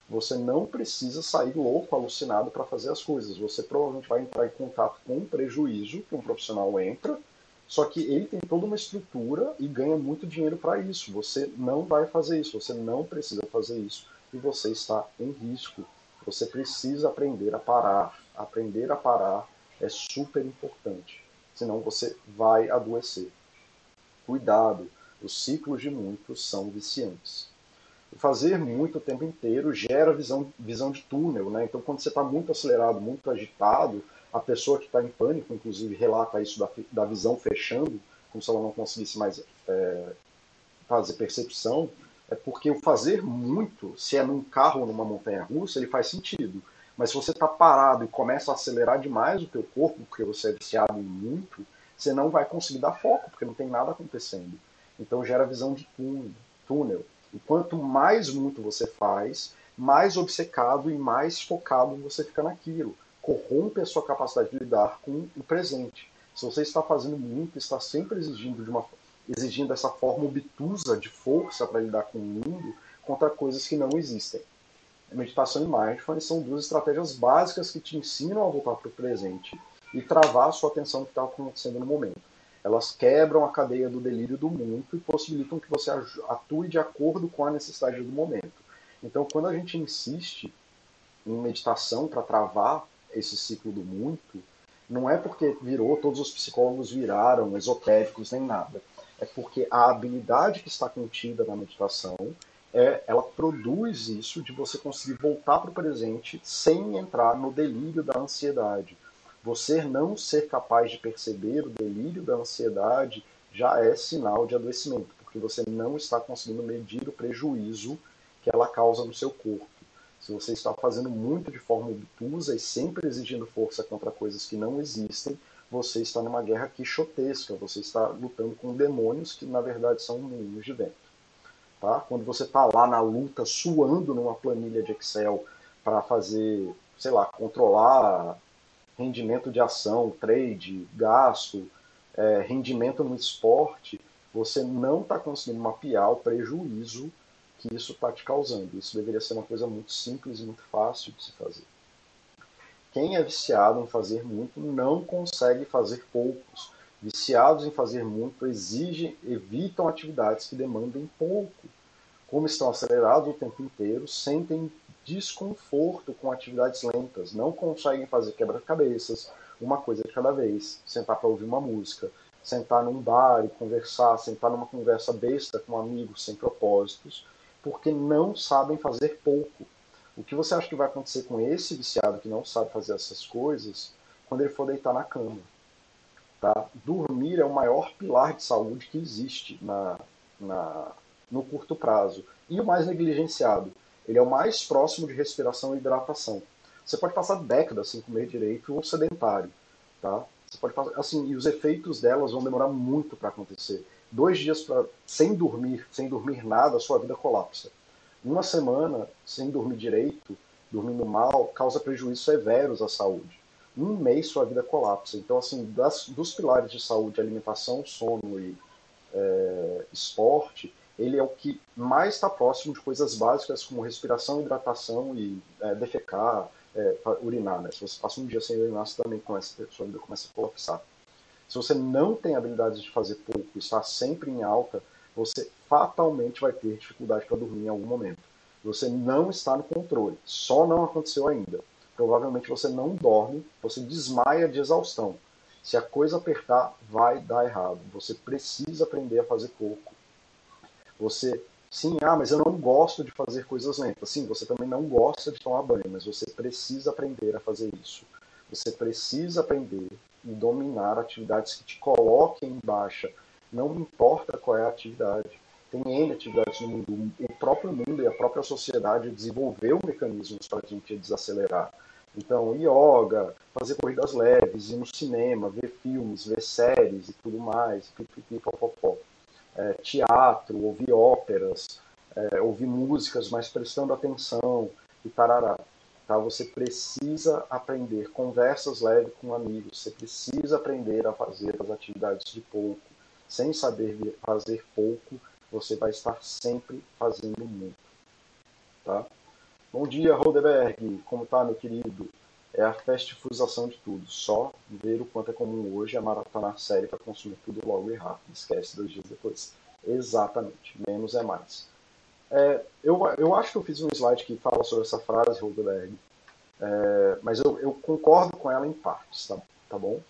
S1: você não precisa sair louco, alucinado para fazer as coisas. Você provavelmente vai entrar em contato com um prejuízo que um profissional entra, só que ele tem toda uma estrutura e ganha muito dinheiro para isso. Você não vai fazer isso, você não precisa fazer isso e você está em risco. Você precisa aprender a parar. Aprender a parar é super importante senão você vai adoecer. Cuidado, os ciclos de muitos são viciantes. Fazer muito o tempo inteiro gera visão, visão de túnel, né? Então, quando você está muito acelerado, muito agitado, a pessoa que está em pânico, inclusive, relata isso da, da visão fechando, como se ela não conseguisse mais é, fazer percepção, é porque o fazer muito, se é num carro ou numa montanha russa, ele faz sentido. Mas se você está parado e começa a acelerar demais o teu corpo, porque você é viciado em muito, você não vai conseguir dar foco, porque não tem nada acontecendo. Então gera visão de túnel. E quanto mais muito você faz, mais obcecado e mais focado você fica naquilo. Corrompe a sua capacidade de lidar com o presente. Se você está fazendo muito, está sempre exigindo, de uma, exigindo essa forma obtusa de força para lidar com o mundo contra coisas que não existem meditação e mindfulness são duas estratégias básicas que te ensinam a voltar para o presente e travar a sua atenção no que está acontecendo no momento. Elas quebram a cadeia do delírio do mundo e possibilitam que você atue de acordo com a necessidade do momento. Então, quando a gente insiste em meditação para travar esse ciclo do muito, não é porque virou, todos os psicólogos viraram esotéricos nem nada. É porque a habilidade que está contida na meditação é, ela produz isso de você conseguir voltar para o presente sem entrar no delírio da ansiedade. Você não ser capaz de perceber o delírio da ansiedade já é sinal de adoecimento, porque você não está conseguindo medir o prejuízo que ela causa no seu corpo. Se você está fazendo muito de forma obtusa e sempre exigindo força contra coisas que não existem, você está numa guerra quixotesca, você está lutando com demônios que na verdade são moinhos de vento. Tá? Quando você está lá na luta, suando numa planilha de Excel para fazer, sei lá, controlar rendimento de ação, trade, gasto, é, rendimento no esporte, você não está conseguindo mapear o prejuízo que isso está te causando. Isso deveria ser uma coisa muito simples e muito fácil de se fazer. Quem é viciado em fazer muito não consegue fazer poucos viciados em fazer muito, exigem, evitam atividades que demandem pouco. Como estão acelerados o tempo inteiro, sentem desconforto com atividades lentas, não conseguem fazer quebra-cabeças, uma coisa de cada vez, sentar para ouvir uma música, sentar num bar e conversar, sentar numa conversa besta com amigos sem propósitos, porque não sabem fazer pouco. O que você acha que vai acontecer com esse viciado que não sabe fazer essas coisas quando ele for deitar na cama? Tá? Dormir é o maior pilar de saúde que existe na, na, no curto prazo. E o mais negligenciado. Ele é o mais próximo de respiração e hidratação. Você pode passar décadas sem comer direito ou sedentário. Tá? Você pode passar, assim, e os efeitos delas vão demorar muito para acontecer. Dois dias pra, sem dormir, sem dormir nada, a sua vida colapsa. Uma semana sem dormir direito, dormindo mal, causa prejuízos severos à saúde um mês sua vida colapsa. Então, assim, das, dos pilares de saúde, alimentação, sono e é, esporte, ele é o que mais está próximo de coisas básicas como respiração, hidratação e é, defecar, é, urinar. Né? Se você passa um dia sem urinar, você também começa, sua vida começa a colapsar. Se você não tem habilidades de fazer pouco, está sempre em alta, você fatalmente vai ter dificuldade para dormir em algum momento. Você não está no controle, só não aconteceu ainda provavelmente você não dorme, você desmaia de exaustão. Se a coisa apertar, vai dar errado. Você precisa aprender a fazer pouco. Você, sim, ah, mas eu não gosto de fazer coisas lentas. Sim, você também não gosta de tomar banho, mas você precisa aprender a fazer isso. Você precisa aprender e dominar atividades que te coloquem em baixa. Não importa qual é a atividade. Tem N atividades no mundo. O próprio mundo e a própria sociedade desenvolveu mecanismos para a gente desacelerar. Então, yoga, fazer corridas leves, ir no cinema, ver filmes, ver séries e tudo mais, pipipi, popopó. É, teatro, ouvir óperas, é, ouvir músicas, mas prestando atenção e tarará. Tá? Você precisa aprender conversas leves com amigos, você precisa aprender a fazer as atividades de pouco. Sem saber fazer pouco, você vai estar sempre fazendo muito. Tá? Bom dia, Rodeberg. Como tá, meu querido? É a festifuzação de tudo. Só ver o quanto é comum hoje a maratonar série para consumir tudo logo e rápido. Esquece dois dias depois. Exatamente. Menos é mais. É, eu, eu acho que eu fiz um slide que fala sobre essa frase, Rodeberg. É, mas eu, eu, concordo com ela em partes, tá, tá bom?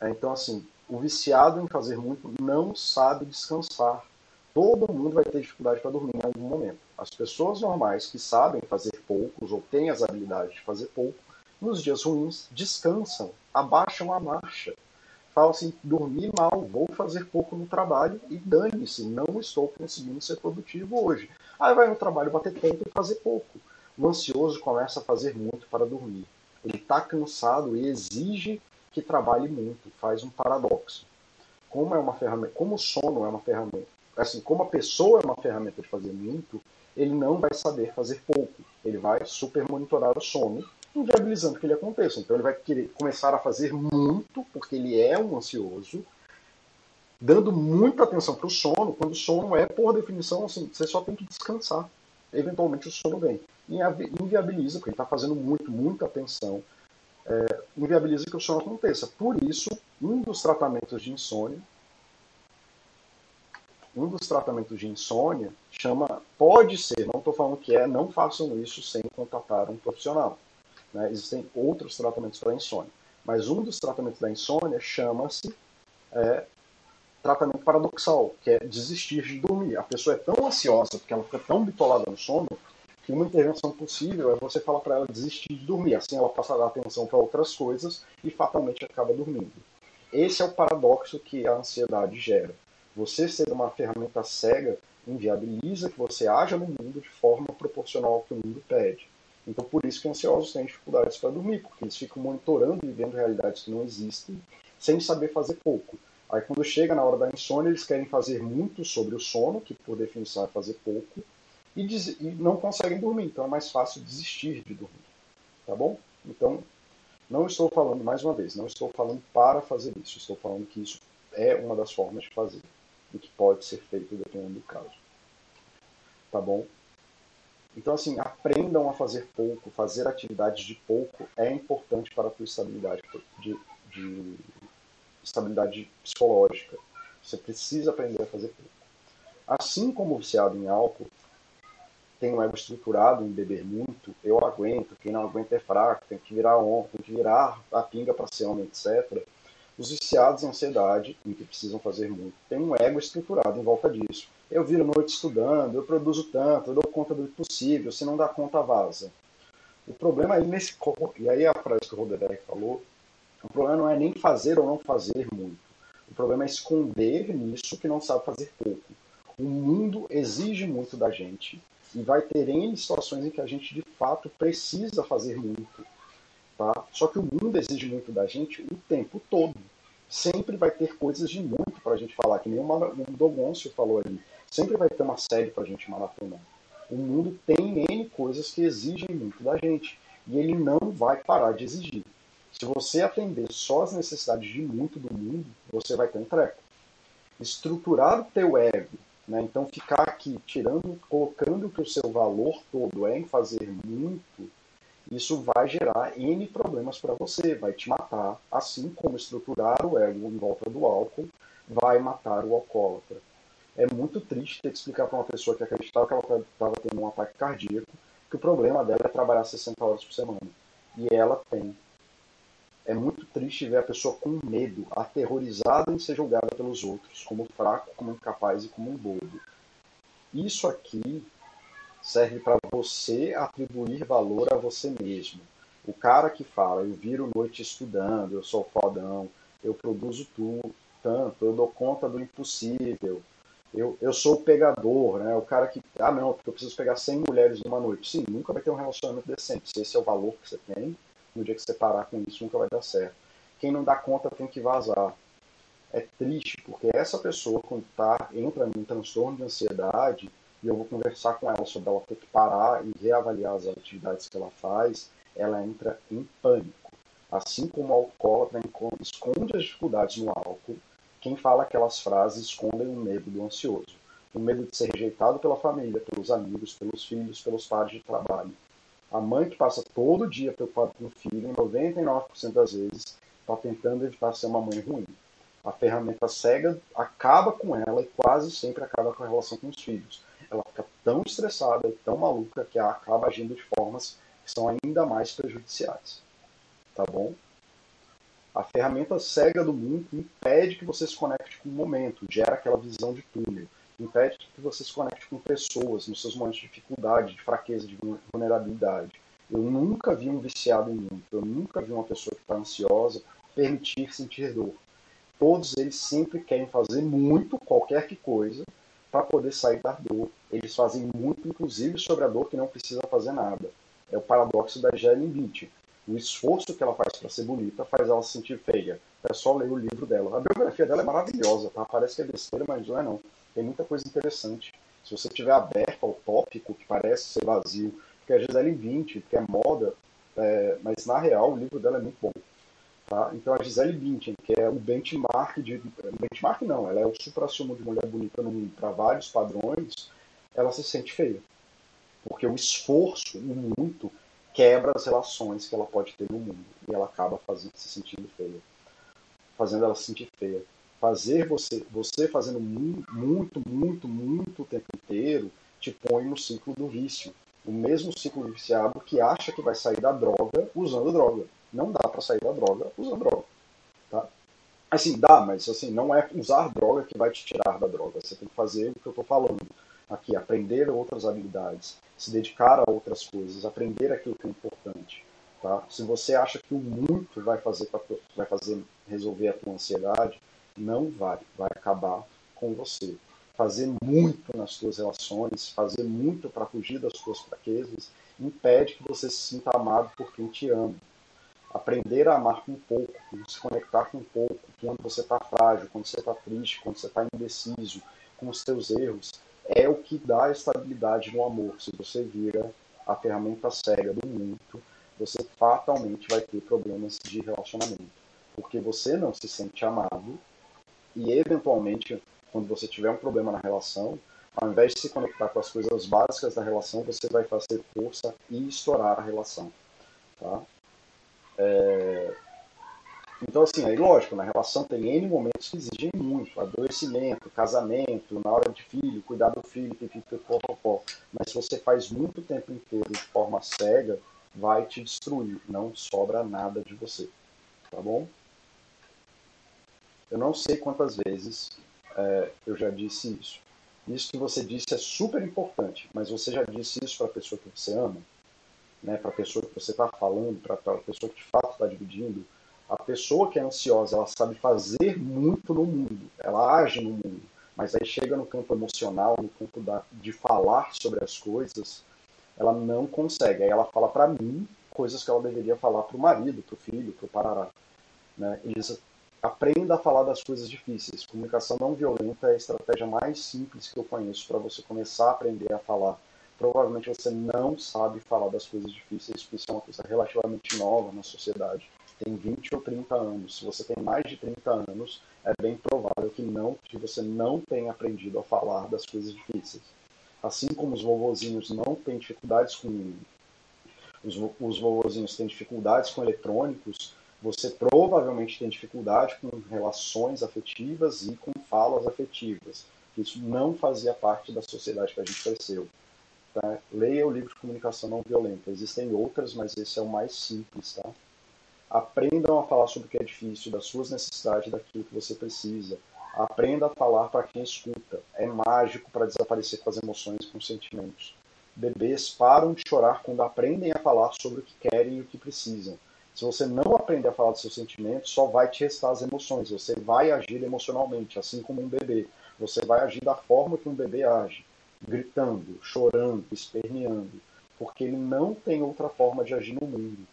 S1: É, então, assim, o viciado em fazer muito não sabe descansar. Todo mundo vai ter dificuldade para dormir em algum momento. As pessoas normais que sabem fazer poucos ou têm as habilidades de fazer pouco, nos dias ruins, descansam, abaixam a marcha. Falam assim, dormi mal, vou fazer pouco no trabalho e dane-se, não estou conseguindo ser produtivo hoje. Aí vai no trabalho bater ponto e fazer pouco. O ansioso começa a fazer muito para dormir. Ele está cansado e exige que trabalhe muito, faz um paradoxo. Como é uma ferramenta, como o sono é uma ferramenta, assim, como a pessoa é uma ferramenta de fazer muito, ele não vai saber fazer pouco. Ele vai super monitorar o sono, inviabilizando que ele aconteça. Então ele vai querer começar a fazer muito, porque ele é um ansioso, dando muita atenção para o sono, quando o sono é, por definição, assim, você só tem que descansar. Eventualmente o sono vem. E inviabiliza, porque ele está fazendo muito, muita atenção, é, inviabiliza que o sono aconteça. Por isso, um dos tratamentos de insônia um dos tratamentos de insônia chama, pode ser, não estou falando que é, não façam isso sem contatar um profissional. Né? Existem outros tratamentos para insônia, mas um dos tratamentos da insônia chama-se é, tratamento paradoxal, que é desistir de dormir. A pessoa é tão ansiosa, porque ela fica tão bitolada no sono, que uma intervenção possível é você falar para ela desistir de dormir. Assim ela passa a dar atenção para outras coisas e fatalmente acaba dormindo. Esse é o paradoxo que a ansiedade gera. Você ser uma ferramenta cega inviabiliza que você haja no mundo de forma proporcional ao que o mundo pede. Então, por isso que ansiosos têm dificuldades para dormir, porque eles ficam monitorando e vivendo realidades que não existem, sem saber fazer pouco. Aí, quando chega na hora da insônia, eles querem fazer muito sobre o sono, que por definição é fazer pouco, e, e não conseguem dormir. Então, é mais fácil desistir de dormir. Tá bom? Então, não estou falando, mais uma vez, não estou falando para fazer isso. Estou falando que isso é uma das formas de fazer e que pode ser feito dependendo do caso. Tá bom? Então, assim, aprendam a fazer pouco, fazer atividades de pouco é importante para a tua estabilidade, de, de estabilidade psicológica. Você precisa aprender a fazer pouco. Assim como o viciado em álcool tem um ego estruturado em beber muito, eu aguento, quem não aguenta é fraco, tem que virar homem, tem que virar a pinga para ser homem, etc. Os viciados em ansiedade, e que precisam fazer muito, têm um ego estruturado em volta disso. Eu viro noite estudando, eu produzo tanto, eu dou conta do possível, se não dá conta, vaza. O problema aí nesse. E aí a frase que o Roderek falou: o problema não é nem fazer ou não fazer muito. O problema é esconder nisso que não sabe fazer pouco. O mundo exige muito da gente e vai ter em situações em que a gente de fato precisa fazer muito. Tá? Só que o mundo exige muito da gente o tempo todo. Sempre vai ter coisas de muito para a gente falar, que nem o Dogoncio falou ali. Sempre vai ter uma série para a gente maratonar. O mundo tem N coisas que exigem muito da gente. E ele não vai parar de exigir. Se você atender só as necessidades de muito do mundo, você vai ter um treco. Estruturar o teu ego, né? então ficar aqui tirando, colocando que o seu valor todo é em fazer muito, isso vai gerar N problemas para você, vai te matar, assim como estruturar o ego em volta do álcool vai matar o alcoólatra. É muito triste ter que explicar para uma pessoa que acreditava que ela estava tendo um ataque cardíaco que o problema dela é trabalhar 60 horas por semana. E ela tem. É muito triste ver a pessoa com medo, aterrorizada em ser julgada pelos outros, como fraco, como incapaz e como um bobo. Isso aqui serve para você atribuir valor a você mesmo. O cara que fala, eu viro noite estudando, eu sou fodão, eu produzo tudo, tanto, eu dou conta do impossível, eu, eu sou o pegador, né? O cara que, ah não, porque eu preciso pegar 100 mulheres numa noite. Sim, nunca vai ter um relacionamento decente. Se esse é o valor que você tem, no dia que você parar com isso, nunca vai dar certo. Quem não dá conta tem que vazar. É triste, porque essa pessoa, quando tá, entra num transtorno de ansiedade, e eu vou conversar com ela sobre ela ter que parar e reavaliar as atividades que ela faz, ela entra em pânico. Assim como o alcoólatra esconde as dificuldades no álcool, quem fala aquelas frases escondem o medo do ansioso. O medo de ser rejeitado pela família, pelos amigos, pelos filhos, pelos pares de trabalho. A mãe que passa todo dia preocupada com o filho, 99% das vezes, está tentando evitar ser uma mãe ruim. A ferramenta cega acaba com ela e quase sempre acaba com a relação com os filhos. Ela fica tão estressada e tão maluca que ela acaba agindo de formas que são ainda mais prejudiciais. Tá bom? A ferramenta cega do mundo impede que você se conecte com o momento, gera aquela visão de túnel, impede que você se conecte com pessoas nos seus momentos de dificuldade, de fraqueza, de vulnerabilidade. Eu nunca vi um viciado em muito, eu nunca vi uma pessoa que está ansiosa permitir sentir dor. Todos eles sempre querem fazer muito, qualquer que coisa, para poder sair da dor. Eles fazem muito, inclusive, sobre a dor que não precisa fazer nada. É o paradoxo da Jelen Beach o esforço que ela faz para ser bonita faz ela se sentir feia. É só ler o livro dela. A biografia dela é maravilhosa, tá? Parece que é besteira, mas não é não. Tem muita coisa interessante. Se você estiver aberto ao tópico, que parece ser vazio, porque a Gisele 20, que é moda, é, mas na real o livro dela é muito bom. Tá? Então a Gisele Bündchen, que é o benchmark de. Benchmark não, ela é o supra-sumo de mulher bonita no mundo para vários padrões, ela se sente feia. Porque o esforço, o muito, quebra as relações que ela pode ter no mundo e ela acaba fazendo, se sentindo feia, fazendo ela se sentir feia. Fazer você, você fazendo muito, muito, muito, o tempo inteiro, te põe no ciclo do vício. O mesmo ciclo do viciado que acha que vai sair da droga usando droga. Não dá para sair da droga usando droga. Tá? Assim, dá, mas assim, não é usar droga que vai te tirar da droga. Você tem que fazer o que eu estou falando aqui, aprender outras habilidades, se dedicar a outras coisas, aprender aquilo que é importante. Tá? Se você acha que o muito vai fazer, pra, vai fazer resolver a tua ansiedade, não vai, vai acabar com você. Fazer muito nas suas relações, fazer muito para fugir das suas fraquezas, impede que você se sinta amado por quem te ama. Aprender a amar com pouco, se conectar com pouco, quando você está frágil, quando você está triste, quando você está indeciso, com os seus erros, é o que dá estabilidade no amor. Se você vira a ferramenta cega do muito, você fatalmente vai ter problemas de relacionamento. Porque você não se sente amado e, eventualmente, quando você tiver um problema na relação, ao invés de se conectar com as coisas básicas da relação, você vai fazer força e estourar a relação. Tá? É, então, assim, aí lógico, na relação tem N momentos que exigem muito, adoecimento, casamento, na hora de filho, cuidar do filho, pipipipopopó. Mas se você faz muito tempo inteiro de forma cega, vai te destruir, não sobra nada de você, tá bom? Eu não sei quantas vezes é, eu já disse isso. Isso que você disse é super importante, mas você já disse isso para a pessoa que você ama, né, para a pessoa que você está falando, para a pessoa que de fato está dividindo, a pessoa que é ansiosa, ela sabe fazer muito no mundo, ela age no mundo, mas aí chega no campo emocional, no campo da, de falar sobre as coisas, ela não consegue. Aí ela fala para mim coisas que ela deveria falar para o marido, para o filho, para o parará. Né? Eles aprenda a falar das coisas difíceis. Comunicação não violenta é a estratégia mais simples que eu conheço para você começar a aprender a falar. Provavelmente você não sabe falar das coisas difíceis, porque isso é uma coisa relativamente nova na sociedade tem 20 ou 30 anos, se você tem mais de 30 anos, é bem provável que não que você não tenha aprendido a falar das coisas difíceis. Assim como os vovozinhos não têm dificuldades com os, os vovozinhos têm dificuldades com eletrônicos, você provavelmente tem dificuldade com relações afetivas e com falas afetivas. Isso não fazia parte da sociedade que a gente cresceu. Tá? Leia o livro de comunicação não violenta. Existem outras, mas esse é o mais simples, tá? Aprendam a falar sobre o que é difícil, das suas necessidades, daquilo que você precisa. Aprenda a falar para quem escuta. É mágico para desaparecer com as emoções, com os sentimentos. Bebês param de chorar quando aprendem a falar sobre o que querem e o que precisam. Se você não aprender a falar dos seus sentimentos, só vai te restar as emoções. Você vai agir emocionalmente, assim como um bebê. Você vai agir da forma que um bebê age, gritando, chorando, esperneando, porque ele não tem outra forma de agir no mundo.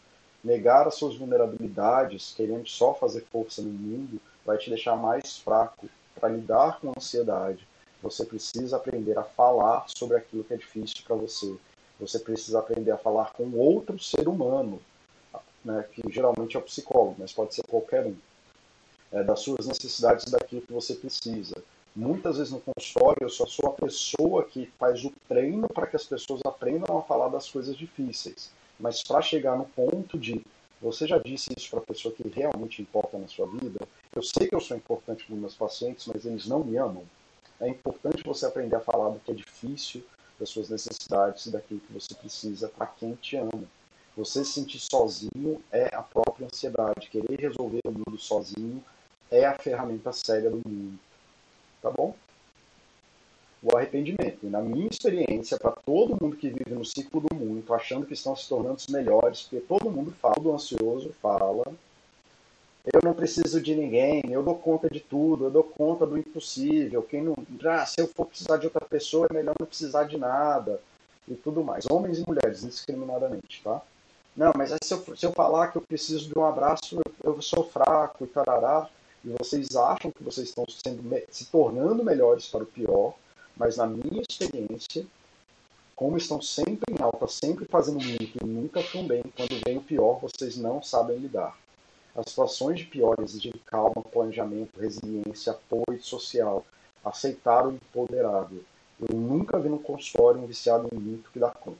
S1: Negar as suas vulnerabilidades, querendo só fazer força no mundo, vai te deixar mais fraco. Para lidar com a ansiedade, você precisa aprender a falar sobre aquilo que é difícil para você. Você precisa aprender a falar com outro ser humano, né, que geralmente é o psicólogo, mas pode ser qualquer um, é, das suas necessidades daquilo que você precisa. Muitas vezes no consultório eu só sou a pessoa que faz o treino para que as pessoas aprendam a falar das coisas difíceis. Mas para chegar no ponto de você já disse isso para a pessoa que realmente importa na sua vida, eu sei que eu sou importante para os meus pacientes, mas eles não me amam. É importante você aprender a falar do que é difícil, das suas necessidades e daquilo que você precisa para quem te ama. Você se sentir sozinho é a própria ansiedade. Querer resolver o mundo sozinho é a ferramenta cega do mundo. Tá bom? O arrependimento. E na minha experiência, para todo mundo que vive no ciclo do muito, achando que estão se tornando os melhores, porque todo mundo fala, do ansioso fala, eu não preciso de ninguém, eu dou conta de tudo, eu dou conta do impossível. Quem não, ah, se eu for precisar de outra pessoa, é melhor não precisar de nada e tudo mais. Homens e mulheres, indiscriminadamente, tá? Não, mas se eu, se eu falar que eu preciso de um abraço, eu, eu sou fraco e tarará, e vocês acham que vocês estão sendo, se tornando melhores para o pior, mas na minha experiência, como estão sempre em alta, sempre fazendo muito e nunca tão bem, quando vem o pior, vocês não sabem lidar. As situações de pior exigem calma, planejamento, resiliência, apoio social, aceitar o empoderável. Eu nunca vi no consultório um viciado em muito que dá conta.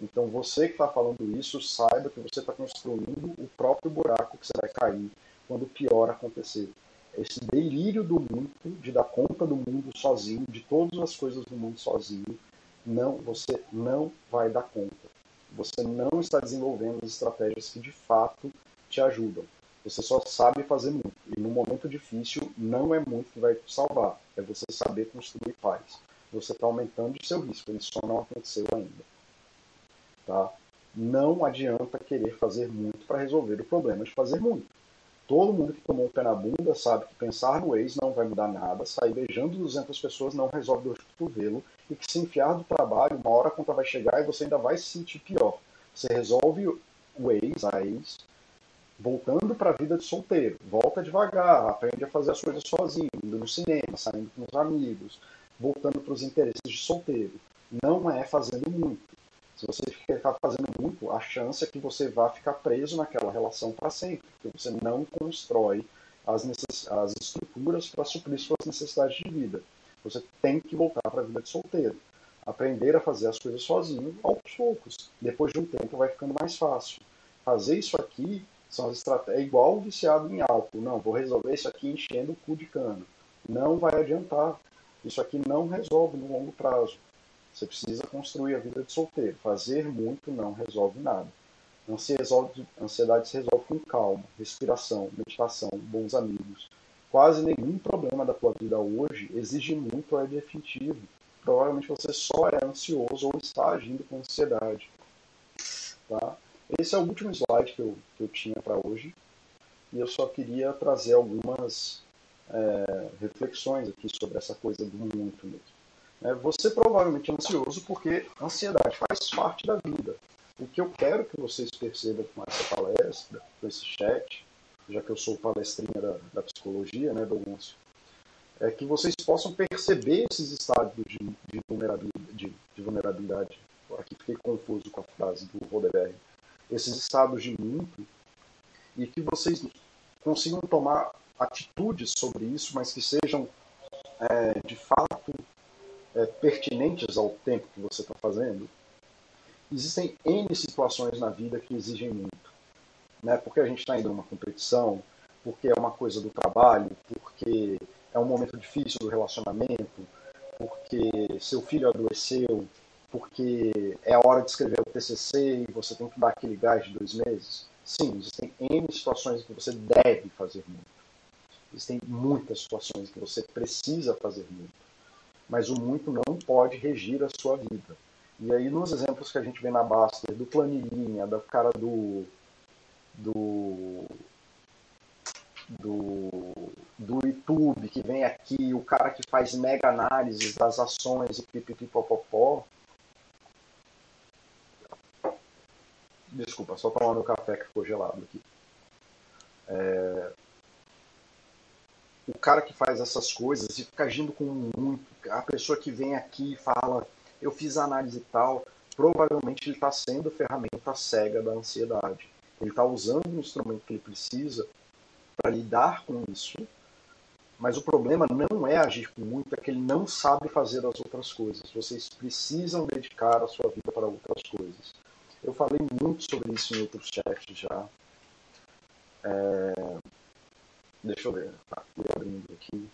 S1: Então você que está falando isso, saiba que você está construindo o próprio buraco que você vai cair quando o pior acontecer. Esse delírio do muito, de dar conta do mundo sozinho, de todas as coisas do mundo sozinho, não, você não vai dar conta. Você não está desenvolvendo as estratégias que de fato te ajudam. Você só sabe fazer muito. E no momento difícil, não é muito que vai te salvar. É você saber construir paz. Você está aumentando o seu risco. Ele só não aconteceu ainda. Tá? Não adianta querer fazer muito para resolver o problema de fazer muito. Todo mundo que tomou um pé na bunda sabe que pensar no ex não vai mudar nada, sair beijando 200 pessoas não resolve dor de cotovelo e que se enfiar do trabalho, uma hora a conta vai chegar e você ainda vai se sentir pior. Você resolve o ex, a ex, voltando para a vida de solteiro. Volta devagar, aprende a fazer as coisas sozinho, indo no cinema, saindo com os amigos, voltando para os interesses de solteiro. Não é fazendo muito. Se você ficar fazendo muito, a chance é que você vá ficar preso naquela relação para sempre, porque você não constrói as, necess... as estruturas para suprir suas necessidades de vida. Você tem que voltar para a vida de solteiro. Aprender a fazer as coisas sozinho, aos poucos. Depois de um tempo vai ficando mais fácil. Fazer isso aqui são as estratégias. É igual viciado em álcool. Não, vou resolver isso aqui enchendo o cu de cano. Não vai adiantar. Isso aqui não resolve no longo prazo. Você precisa construir a vida de solteiro. Fazer muito não resolve nada. Ansiedade se resolve com calma, respiração, meditação, bons amigos. Quase nenhum problema da tua vida hoje exige muito ou é definitivo. Provavelmente você só é ansioso ou está agindo com ansiedade. Tá? Esse é o último slide que eu, que eu tinha para hoje. E eu só queria trazer algumas é, reflexões aqui sobre essa coisa do muito mesmo. É, você provavelmente é ansioso porque ansiedade faz parte da vida. O que eu quero que vocês percebam com essa palestra, com esse chat, já que eu sou palestrinha da, da psicologia, né, do é que vocês possam perceber esses estados de, de, vulnerabilidade, de, de vulnerabilidade. Aqui fiquei confuso com a frase do Rodeberg. Esses estados de muito e que vocês consigam tomar atitudes sobre isso, mas que sejam é, de fato é, pertinentes ao tempo que você está fazendo, existem N situações na vida que exigem muito. Né? Porque a gente está indo numa competição, porque é uma coisa do trabalho, porque é um momento difícil do relacionamento, porque seu filho adoeceu, porque é a hora de escrever o TCC e você tem que dar aquele gás de dois meses. Sim, existem N situações em que você deve fazer muito. Existem muitas situações em que você precisa fazer muito mas o muito não pode regir a sua vida. E aí, nos exemplos que a gente vê na Baster, do planilhinha, da cara do. do. do, do YouTube, que vem aqui, o cara que faz mega análises das ações e pipipipopopó. Desculpa, só tomando o café que ficou gelado aqui. É, o cara que faz essas coisas e fica agindo com muito. A pessoa que vem aqui e fala, eu fiz análise tal, provavelmente ele está sendo ferramenta cega da ansiedade. Ele está usando o instrumento que ele precisa para lidar com isso, mas o problema não é agir com muito, é que ele não sabe fazer as outras coisas. Vocês precisam dedicar a sua vida para outras coisas. Eu falei muito sobre isso em outros chats já. É... Deixa eu ver, tá, abrindo aqui.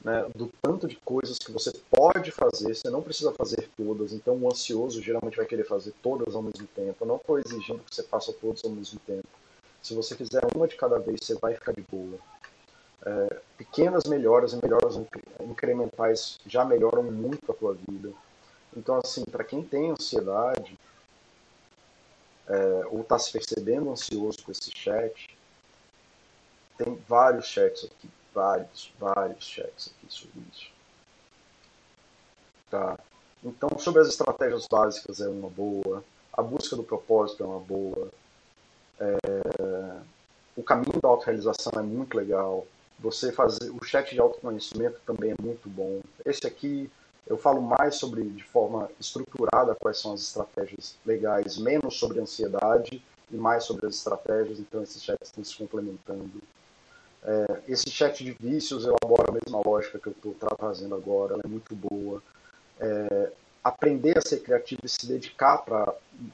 S1: Né, do tanto de coisas que você pode fazer, você não precisa fazer todas, então o ansioso geralmente vai querer fazer todas ao mesmo tempo. Eu não estou exigindo que você faça todas ao mesmo tempo. Se você fizer uma de cada vez, você vai ficar de boa. É, pequenas melhoras e melhoras incrementais já melhoram muito a tua vida. Então, assim, para quem tem ansiedade é, ou está se percebendo ansioso com esse chat, tem vários chats aqui, vários, vários chats aqui sobre isso. Tá? Então, sobre as estratégias básicas é uma boa, a busca do propósito é uma boa, é... o caminho da autorrealização é muito legal, você fazer o chat de autoconhecimento também é muito bom. Esse aqui eu falo mais sobre de forma estruturada quais são as estratégias legais, menos sobre ansiedade e mais sobre as estratégias, então esses chats estão se complementando. É, esse chat de vícios elabora a mesma lógica que eu estou trazendo agora, ela é muito boa. É, aprender a ser criativo e se dedicar para o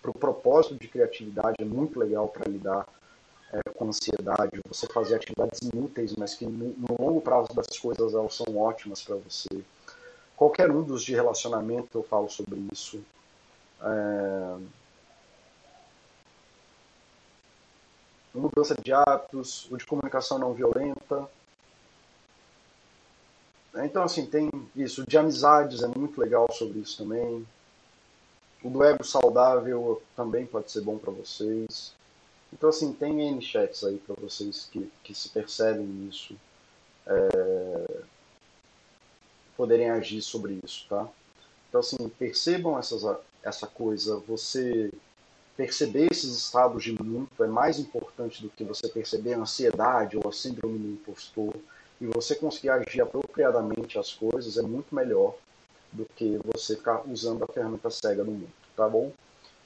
S1: pro propósito de criatividade é muito legal para lidar é, com ansiedade, você fazer atividades inúteis, mas que no, longo prazo das coisas elas são ótimas para você. Qualquer um dos de relacionamento eu falo sobre isso. É, mudança de hábitos, o de comunicação não violenta. Então, assim, tem isso. De amizades é muito legal sobre isso também. O do ego saudável também pode ser bom para vocês. Então, assim, tem N chats aí para vocês que, que se percebem nisso. É, poderem agir sobre isso, tá? Então, assim, percebam essas, essa coisa. Você perceber esses estados de muito é mais importante do que você perceber a ansiedade ou a síndrome do impostor. E você conseguir agir apropriadamente as coisas é muito melhor do que você ficar usando a ferramenta cega no mundo, tá bom?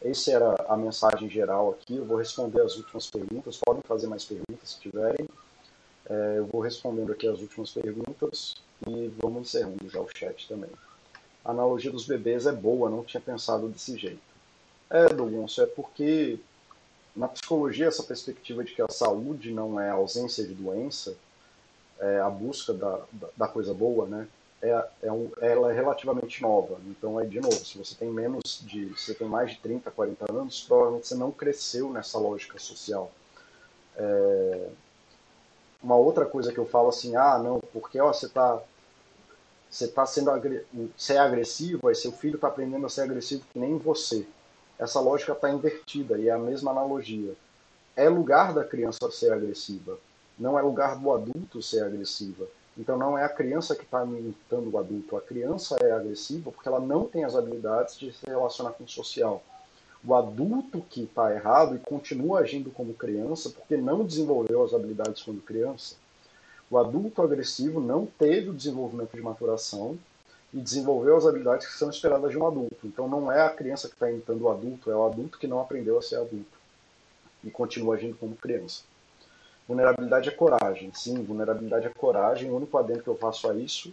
S1: Essa era a mensagem geral aqui. Eu vou responder as últimas perguntas. Podem fazer mais perguntas se tiverem. É, eu vou respondendo aqui as últimas perguntas e vamos encerrando já o chat também. A analogia dos bebês é boa, não tinha pensado desse jeito. É, Douglas, é porque na psicologia essa perspectiva de que a saúde não é a ausência de doença, é a busca da, da, coisa boa, né? É, é um, ela é relativamente nova. Então, é de novo, se você tem menos de, você tem mais de 30, 40 anos, provavelmente você não cresceu nessa lógica social. É, uma outra coisa que eu falo assim, ah, não, porque ó, você está você tá sendo você é agressivo, aí seu filho está aprendendo a ser agressivo que nem você essa lógica está invertida e é a mesma analogia. É lugar da criança ser agressiva, não é lugar do adulto ser agressiva. Então não é a criança que está imitando o adulto, a criança é agressiva porque ela não tem as habilidades de se relacionar com o social. O adulto que está errado e continua agindo como criança porque não desenvolveu as habilidades quando criança. O adulto agressivo não teve o desenvolvimento de maturação e desenvolveu as habilidades que são esperadas de um adulto. Então não é a criança que está imitando o adulto, é o adulto que não aprendeu a ser adulto e continua agindo como criança. Vulnerabilidade é coragem. Sim, vulnerabilidade é coragem. O único adendo que eu faço a isso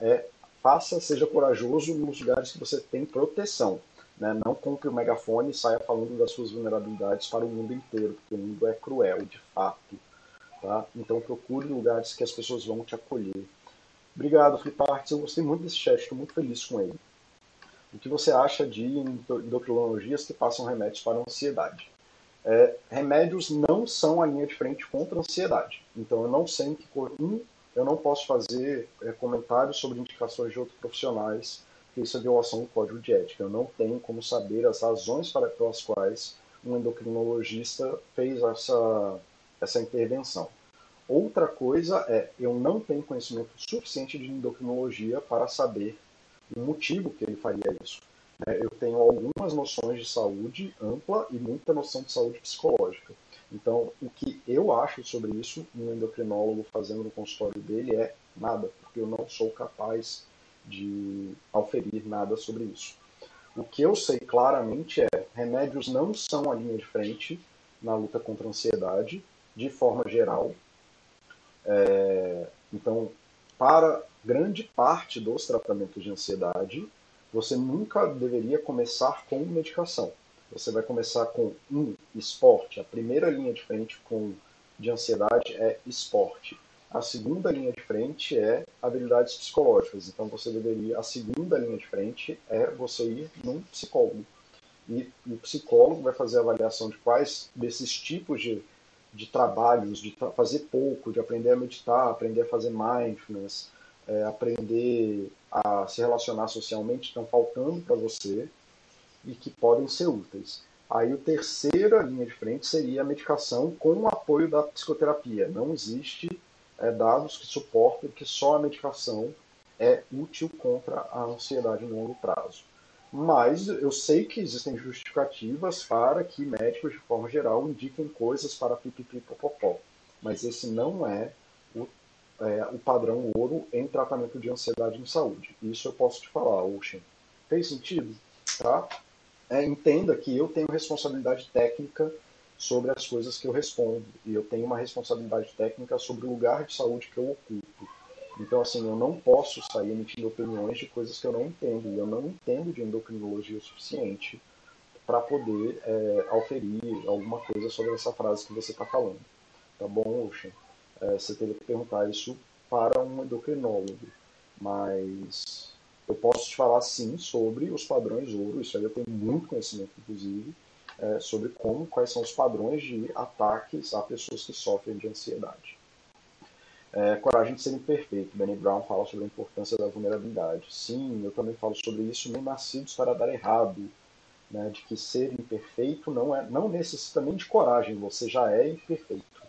S1: é faça, seja corajoso nos lugares que você tem proteção. Né? Não compre o megafone e saia falando das suas vulnerabilidades para o mundo inteiro, porque o mundo é cruel, de fato. Tá? Então procure lugares que as pessoas vão te acolher. Obrigado, Fliparts. Eu gostei muito desse chat, estou muito feliz com ele. O que você acha de endocrinologias que passam remédios para ansiedade? É, remédios não são a linha de frente contra a ansiedade. Então eu não sei em que um, eu não posso fazer é, comentários sobre indicações de outros profissionais, porque isso é violação do código de ética. Eu não tenho como saber as razões para, pelas quais um endocrinologista fez essa, essa intervenção. Outra coisa é, eu não tenho conhecimento suficiente de endocrinologia para saber o motivo que ele faria isso. É, eu tenho algumas noções de saúde ampla e muita noção de saúde psicológica. Então, o que eu acho sobre isso, um endocrinólogo fazendo no consultório dele, é nada, porque eu não sou capaz de auferir nada sobre isso. O que eu sei claramente é remédios não são a linha de frente na luta contra a ansiedade, de forma geral. É, então, para grande parte dos tratamentos de ansiedade, você nunca deveria começar com medicação. Você vai começar com um esporte. A primeira linha de frente com de ansiedade é esporte. A segunda linha de frente é habilidades psicológicas. Então você deveria, a segunda linha de frente é você ir num psicólogo. E, e o psicólogo vai fazer a avaliação de quais desses tipos de, de trabalhos, de fazer pouco, de aprender a meditar, aprender a fazer mindfulness, é, aprender a se relacionar socialmente estão faltando para você e que podem ser úteis. Aí a terceira linha de frente seria a medicação com o apoio da psicoterapia. Não existe é, dados que suportem que só a medicação é útil contra a ansiedade no longo prazo. Mas eu sei que existem justificativas para que médicos, de forma geral, indiquem coisas para pipipipopopó. Mas esse não é o, é, o padrão ouro em tratamento de ansiedade em saúde. Isso eu posso te falar, Ocean. Fez sentido? Tá? É, entenda que eu tenho responsabilidade técnica sobre as coisas que eu respondo. E eu tenho uma responsabilidade técnica sobre o lugar de saúde que eu ocupo. Então, assim, eu não posso sair emitindo opiniões de coisas que eu não entendo. E eu não entendo de endocrinologia o suficiente para poder é, auferir alguma coisa sobre essa frase que você está falando. Tá bom, Ocean? É, você teria que perguntar isso para um endocrinólogo. Mas eu posso te falar, sim, sobre os padrões ouro. Isso aí eu tenho muito conhecimento, inclusive é, sobre como, quais são os padrões de ataques a pessoas que sofrem de ansiedade. É, coragem de ser imperfeito. Benny Brown fala sobre a importância da vulnerabilidade. Sim, eu também falo sobre isso. Nem nascidos para dar errado. Né, de que ser imperfeito não é não necessita nem de coragem. Você já é imperfeito.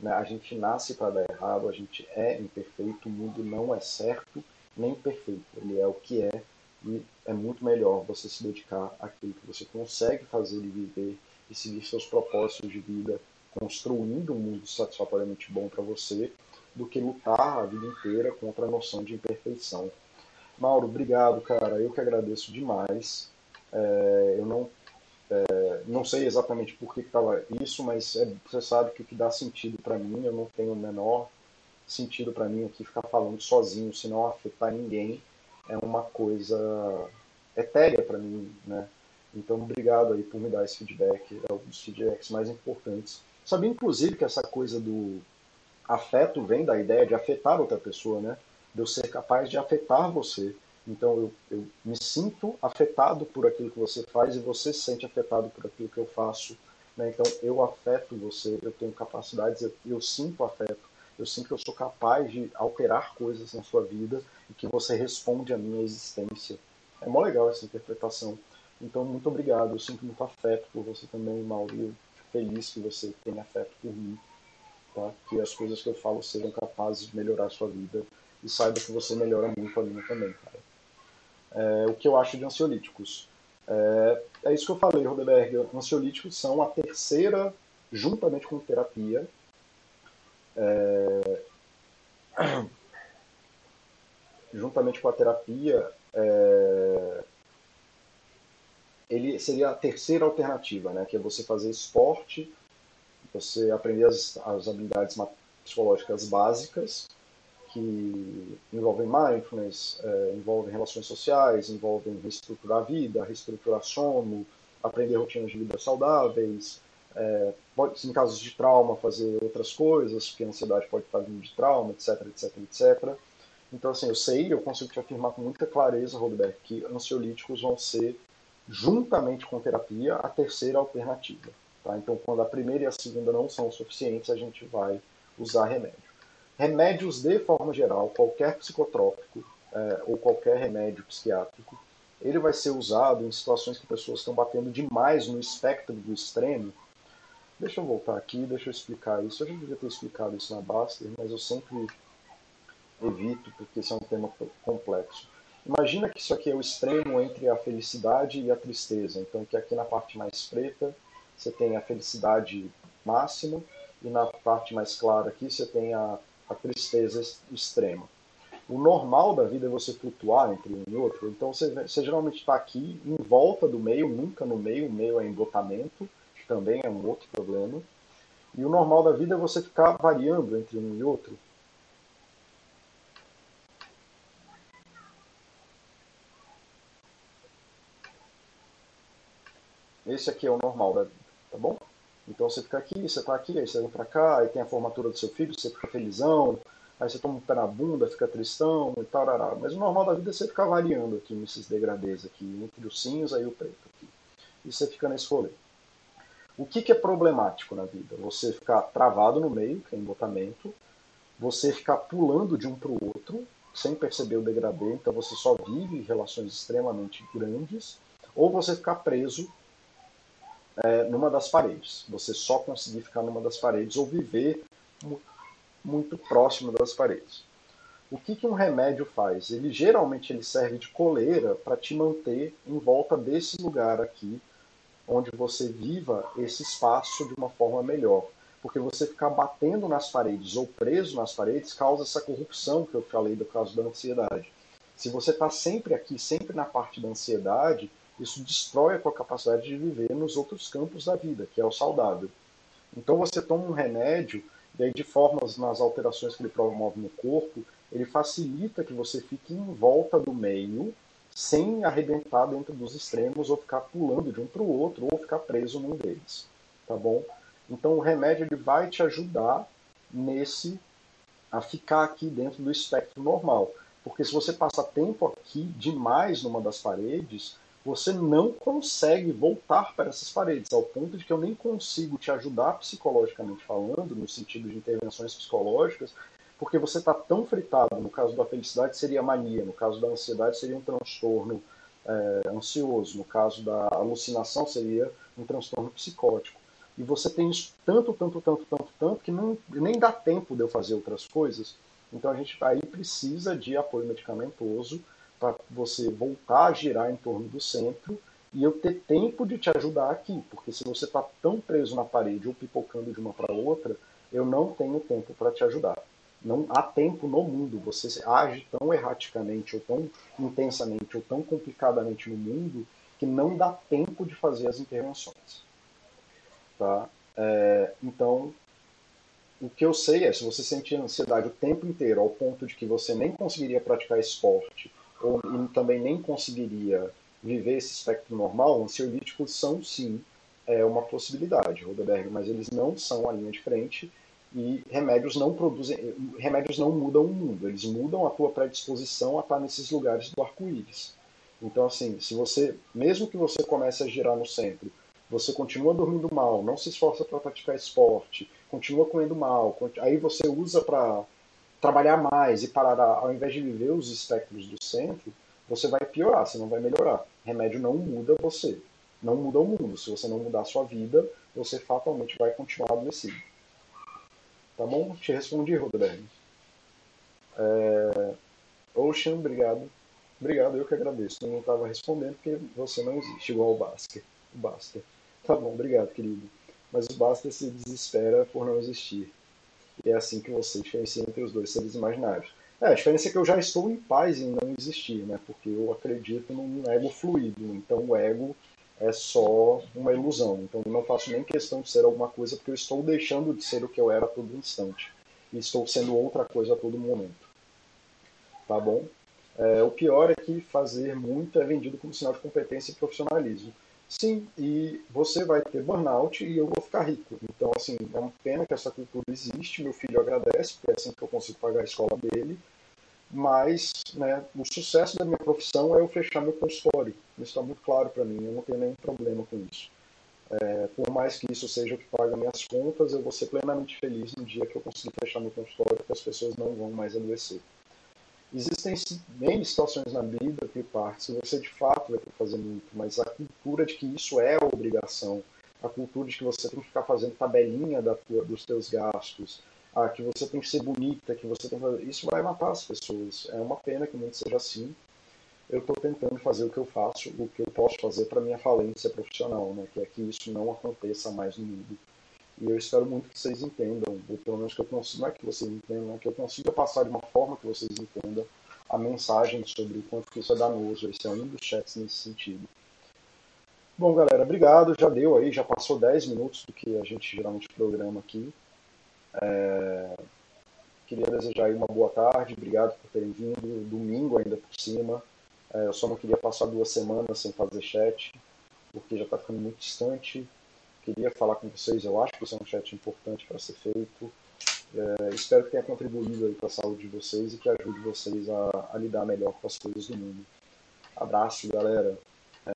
S1: Né? A gente nasce para dar errado. A gente é imperfeito. O mundo não é certo nem perfeito. Ele é o que é e é muito melhor você se dedicar àquilo que você consegue fazer e viver e seguir seus propósitos de vida, construindo um mundo satisfatoriamente bom para você, do que lutar a vida inteira contra a noção de imperfeição. Mauro, obrigado, cara. Eu que agradeço demais. É, eu não, é, não sei exatamente por que estava isso, mas é, você sabe que o que dá sentido para mim, eu não tenho o menor sentido para mim aqui ficar falando sozinho, se não afetar ninguém é uma coisa etérea para mim, né? Então, obrigado aí por me dar esse feedback, é um dos feedbacks mais importantes. Sabia, inclusive, que essa coisa do afeto vem da ideia de afetar outra pessoa, né? De eu ser capaz de afetar você. Então, eu, eu me sinto afetado por aquilo que você faz e você se sente afetado por aquilo que eu faço. Né? Então, eu afeto você, eu tenho capacidades, eu, eu sinto afeto eu sinto que eu sou capaz de alterar coisas na sua vida e que você responde à minha existência. É mó legal essa interpretação. Então, muito obrigado. Eu sinto muito afeto por você também, Mauro. Feliz que você tenha afeto por mim. Tá? Que as coisas que eu falo sejam capazes de melhorar a sua vida. E saiba que você melhora muito a minha também, cara. É, o que eu acho de ansiolíticos? É, é isso que eu falei, Rodeberg. Ansiolíticos são a terceira, juntamente com terapia, é, (clears throat) juntamente com a terapia, é, ele seria a terceira alternativa, né? Que é você fazer esporte, você aprender as, as habilidades psicológicas básicas, que envolvem mindfulness, é, envolvem relações sociais, envolvem reestruturar a vida, reestruturar sono, aprender rotinas de vida saudáveis, é, pode, em casos de trauma, fazer outras coisas, porque a ansiedade pode estar vindo de trauma, etc, etc, etc. Então, assim, eu sei, eu consigo te afirmar com muita clareza, Rodberg, que ansiolíticos vão ser, juntamente com terapia, a terceira alternativa. Tá? Então, quando a primeira e a segunda não são suficientes, a gente vai usar remédio. Remédios, de forma geral, qualquer psicotrópico é, ou qualquer remédio psiquiátrico, ele vai ser usado em situações que pessoas estão batendo demais no espectro do extremo. Deixa eu voltar aqui, deixa eu explicar isso. Eu já devia ter explicado isso na Baster, mas eu sempre evito porque isso é um tema complexo. Imagina que isso aqui é o extremo entre a felicidade e a tristeza. Então, que aqui na parte mais preta você tem a felicidade máxima e na parte mais clara aqui você tem a, a tristeza extrema. O normal da vida é você flutuar entre um e outro. Então você, você geralmente está aqui em volta do meio, nunca no meio. O meio é embotamento, também é um outro problema. E o normal da vida é você ficar variando entre um e outro. Esse aqui é o normal da vida, tá bom? Então você fica aqui, você está aqui, aí você vem para cá, aí tem a formatura do seu filho, você fica felizão, aí você toma um pé na bunda, fica tristão e tal, mas o normal da vida é você ficar variando aqui nesses degradês aqui, entre os cinhos e o preto aqui. E você fica nesse rolê. O que, que é problemático na vida? Você ficar travado no meio, que é embotamento, você ficar pulando de um para o outro, sem perceber o degradê, então você só vive relações extremamente grandes, ou você ficar preso é, numa das paredes. Você só conseguir ficar numa das paredes ou viver muito próximo das paredes. O que, que um remédio faz? Ele geralmente ele serve de coleira para te manter em volta desse lugar aqui, onde você viva esse espaço de uma forma melhor. Porque você ficar batendo nas paredes ou preso nas paredes causa essa corrupção que eu falei do caso da ansiedade. Se você está sempre aqui, sempre na parte da ansiedade, isso destrói a tua capacidade de viver nos outros campos da vida, que é o saudável. Então você toma um remédio e aí, de formas nas alterações que ele promove no corpo, ele facilita que você fique em volta do meio, sem arrebentar dentro dos extremos ou ficar pulando de um para o outro ou ficar preso num deles, tá bom? Então o remédio ele vai te ajudar nesse a ficar aqui dentro do espectro normal, porque se você passa tempo aqui demais numa das paredes, você não consegue voltar para essas paredes, ao ponto de que eu nem consigo te ajudar psicologicamente falando, no sentido de intervenções psicológicas, porque você está tão fritado. No caso da felicidade seria mania, no caso da ansiedade seria um transtorno é, ansioso, no caso da alucinação seria um transtorno psicótico. E você tem isso tanto, tanto, tanto, tanto, tanto, que não, nem dá tempo de eu fazer outras coisas. Então a gente aí precisa de apoio medicamentoso para você voltar a girar em torno do centro e eu ter tempo de te ajudar aqui, porque se você está tão preso na parede ou pipocando de uma para outra, eu não tenho tempo para te ajudar. Não há tempo no mundo. Você age tão erraticamente, ou tão intensamente, ou tão complicadamente no mundo, que não dá tempo de fazer as intervenções. Tá? É, então, o que eu sei é, se você sentir ansiedade o tempo inteiro, ao ponto de que você nem conseguiria praticar esporte, ou, também nem conseguiria viver esse espectro normal, ansiolíticos são sim é, uma possibilidade, Rodeberg, mas eles não são a linha de frente e remédios não produzem, remédios não mudam o mundo, eles mudam a tua predisposição a estar nesses lugares do arco-íris. Então, assim, se você, mesmo que você comece a girar no centro, você continua dormindo mal, não se esforça para praticar esporte, continua comendo mal, aí você usa para trabalhar mais e parar, ao invés de viver os espectros do centro, você vai piorar, você não vai melhorar. Remédio não muda você, não muda o mundo. Se você não mudar a sua vida, você fatalmente vai continuar adoecido. Tá bom? Te respondi, Rodrigo. É... Ocean, obrigado. Obrigado, eu que agradeço. Eu não estava respondendo porque você não existe, igual o Basker. O Basker. Tá bom, obrigado, querido. Mas o Basker se desespera por não existir. E é assim que você diferencia entre os dois seres imaginários. É, a diferença é que eu já estou em paz em não existir, né? Porque eu acredito num ego fluido. Então o ego é só uma ilusão. Então eu não faço nem questão de ser alguma coisa porque eu estou deixando de ser o que eu era a todo instante. E estou sendo outra coisa a todo momento. Tá bom? É, o pior é que fazer muito é vendido como sinal de competência e profissionalismo. Sim, e você vai ter burnout e eu vou ficar rico. Então, assim, é uma pena que essa cultura existe. Meu filho agradece, porque é assim que eu consigo pagar a escola dele. Mas né, o sucesso da minha profissão é eu fechar meu consultório. Isso está muito claro para mim, eu não tenho nenhum problema com isso. É, por mais que isso seja o que paga minhas contas, eu vou ser plenamente feliz no dia que eu conseguir fechar meu consultório, que as pessoas não vão mais adoecer. Existem bem situações na vida, que você de fato vai ter que fazer muito, mas a cultura de que isso é obrigação, a cultura de que você tem que ficar fazendo tabelinha da tua, dos teus gastos, a que você tem que ser bonita, que você tem que fazer, isso vai matar as pessoas. É uma pena que o mundo seja assim. Eu estou tentando fazer o que eu faço, o que eu posso fazer para minha falência profissional, né? que é que isso não aconteça mais no mundo. E eu espero muito que vocês entendam, ou pelo menos que eu consiga, não é que vocês entendam, é que eu consiga passar de uma forma que vocês entendam a mensagem sobre o quanto que isso é danoso. Esse é um dos chats nesse sentido. Bom, galera, obrigado. Já deu aí, já passou 10 minutos do que a gente geralmente programa aqui. É... Queria desejar aí uma boa tarde, obrigado por terem vindo. Domingo ainda por cima. É, eu só não queria passar duas semanas sem fazer chat, porque já está ficando muito distante queria falar com vocês. Eu acho que isso é um chat importante para ser feito. É, espero que tenha contribuído para a saúde de vocês e que ajude vocês a, a lidar melhor com as coisas do mundo. Abraço, galera.